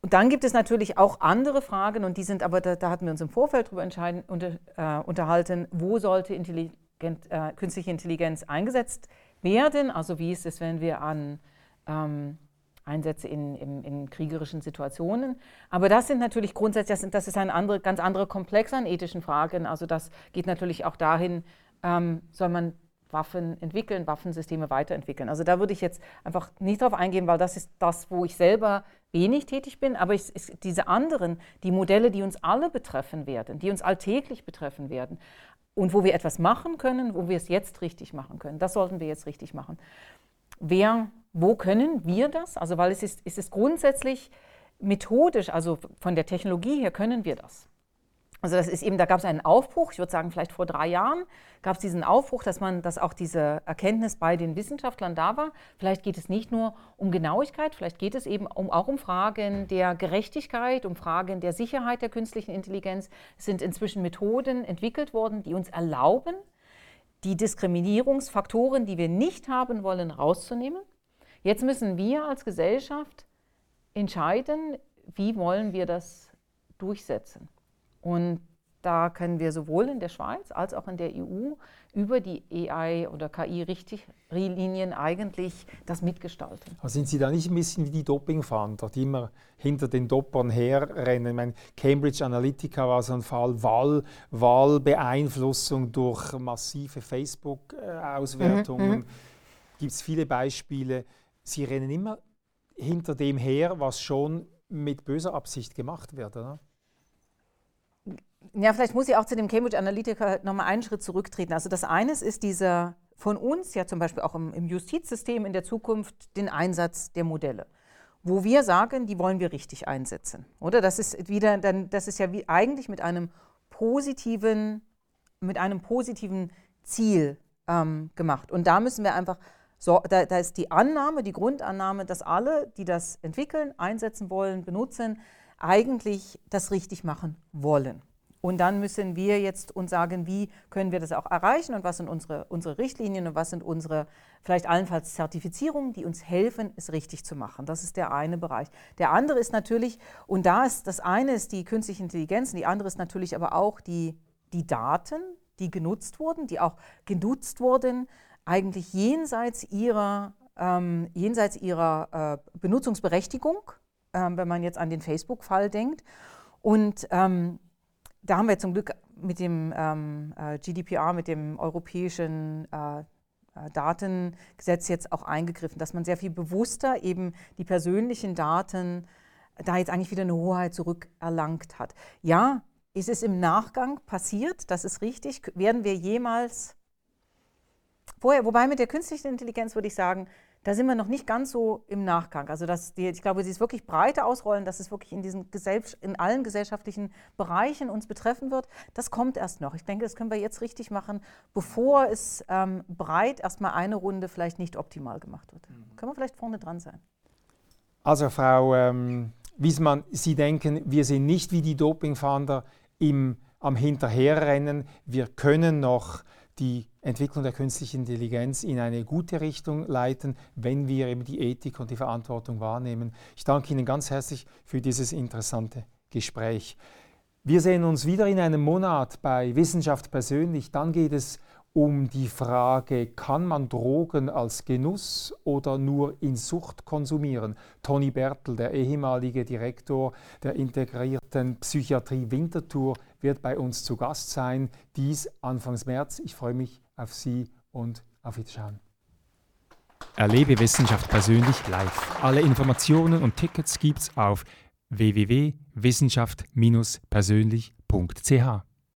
Und dann gibt es natürlich auch andere Fragen, und die sind aber, da, da hatten wir uns im Vorfeld darüber unter, äh, unterhalten, wo sollte intelligent, äh, künstliche Intelligenz eingesetzt werden. Also wie ist es, wenn wir an ähm, Einsätze in, in, in kriegerischen Situationen. Aber das sind natürlich grundsätzlich, das, sind, das ist ein andere, ganz anderer Komplex an ethischen Fragen. Also das geht natürlich auch dahin, ähm, soll man Waffen entwickeln, Waffensysteme weiterentwickeln. Also da würde ich jetzt einfach nicht drauf eingehen, weil das ist das, wo ich selber wenig tätig bin. Aber ich, ich, diese anderen, die Modelle, die uns alle betreffen werden, die uns alltäglich betreffen werden und wo wir etwas machen können, wo wir es jetzt richtig machen können, das sollten wir jetzt richtig machen. Wer, wo können wir das? Also weil es ist, es ist grundsätzlich methodisch, also von der Technologie her können wir das. Also das ist eben, da gab es einen Aufbruch, ich würde sagen, vielleicht vor drei Jahren gab es diesen Aufbruch, dass man, dass auch diese Erkenntnis bei den Wissenschaftlern da war. Vielleicht geht es nicht nur um Genauigkeit, vielleicht geht es eben um, auch um Fragen der Gerechtigkeit, um Fragen der Sicherheit der künstlichen Intelligenz. Es sind inzwischen Methoden entwickelt worden, die uns erlauben, die Diskriminierungsfaktoren, die wir nicht haben wollen, rauszunehmen. Jetzt müssen wir als Gesellschaft entscheiden, wie wollen wir das durchsetzen. Und da können wir sowohl in der Schweiz als auch in der EU über die AI- oder KI-Richtlinien eigentlich das mitgestalten. Also sind Sie da nicht ein bisschen wie die Dopingfahnder, die immer hinter den Doppern herrennen? Ich meine, Cambridge Analytica war so ein Fall, Wahl, Wahlbeeinflussung durch massive Facebook-Auswertungen. Gibt es viele Beispiele. Sie rennen immer hinter dem her, was schon mit böser Absicht gemacht wird, oder? Ja, vielleicht muss ich auch zu dem Cambridge Analytica nochmal einen Schritt zurücktreten. Also das eine ist dieser von uns, ja zum Beispiel auch im, im Justizsystem in der Zukunft, den Einsatz der Modelle. Wo wir sagen, die wollen wir richtig einsetzen. Oder? Das ist wieder, dann, das ist ja wie eigentlich mit einem positiven, mit einem positiven Ziel ähm, gemacht. Und da müssen wir einfach, so, da, da ist die Annahme, die Grundannahme, dass alle, die das entwickeln, einsetzen wollen, benutzen, eigentlich das richtig machen wollen. Und dann müssen wir jetzt uns sagen, wie können wir das auch erreichen und was sind unsere, unsere Richtlinien und was sind unsere vielleicht allenfalls Zertifizierungen, die uns helfen, es richtig zu machen. Das ist der eine Bereich. Der andere ist natürlich, und da ist das eine ist die künstliche Intelligenz, die andere ist natürlich aber auch die, die Daten, die genutzt wurden, die auch genutzt wurden, eigentlich jenseits ihrer, ähm, jenseits ihrer äh, Benutzungsberechtigung, äh, wenn man jetzt an den Facebook-Fall denkt. Und ähm, da haben wir zum Glück mit dem ähm, äh, GDPR, mit dem europäischen äh, äh, Datengesetz jetzt auch eingegriffen, dass man sehr viel bewusster eben die persönlichen Daten da jetzt eigentlich wieder eine Hoheit zurückerlangt hat. Ja, ist es im Nachgang passiert, das ist richtig. Werden wir jemals vorher, wobei mit der künstlichen Intelligenz würde ich sagen, da sind wir noch nicht ganz so im Nachgang. Also dass die, ich glaube, sie ist wirklich breiter ausrollen, dass es wirklich in, diesen in allen gesellschaftlichen Bereichen uns betreffen wird. Das kommt erst noch. Ich denke, das können wir jetzt richtig machen, bevor es ähm, breit erstmal eine Runde vielleicht nicht optimal gemacht wird. Mhm. Können wir vielleicht vorne dran sein. Also Frau ähm, Wiesmann, Sie denken, wir sind nicht wie die Dopingfahnder im, am Hinterherrennen. Wir können noch die Entwicklung der künstlichen Intelligenz in eine gute Richtung leiten, wenn wir eben die Ethik und die Verantwortung wahrnehmen. Ich danke Ihnen ganz herzlich für dieses interessante Gespräch. Wir sehen uns wieder in einem Monat bei Wissenschaft persönlich. Dann geht es um die Frage, kann man Drogen als Genuss oder nur in Sucht konsumieren? Toni Bertel, der ehemalige Direktor der integrierten Psychiatrie Winterthur, wird bei uns zu Gast sein. Dies Anfangs März. Ich freue mich auf Sie und auf Wiederschauen. Erlebe Wissenschaft persönlich live. Alle Informationen und Tickets gibt's auf www.wissenschaft-persönlich.ch.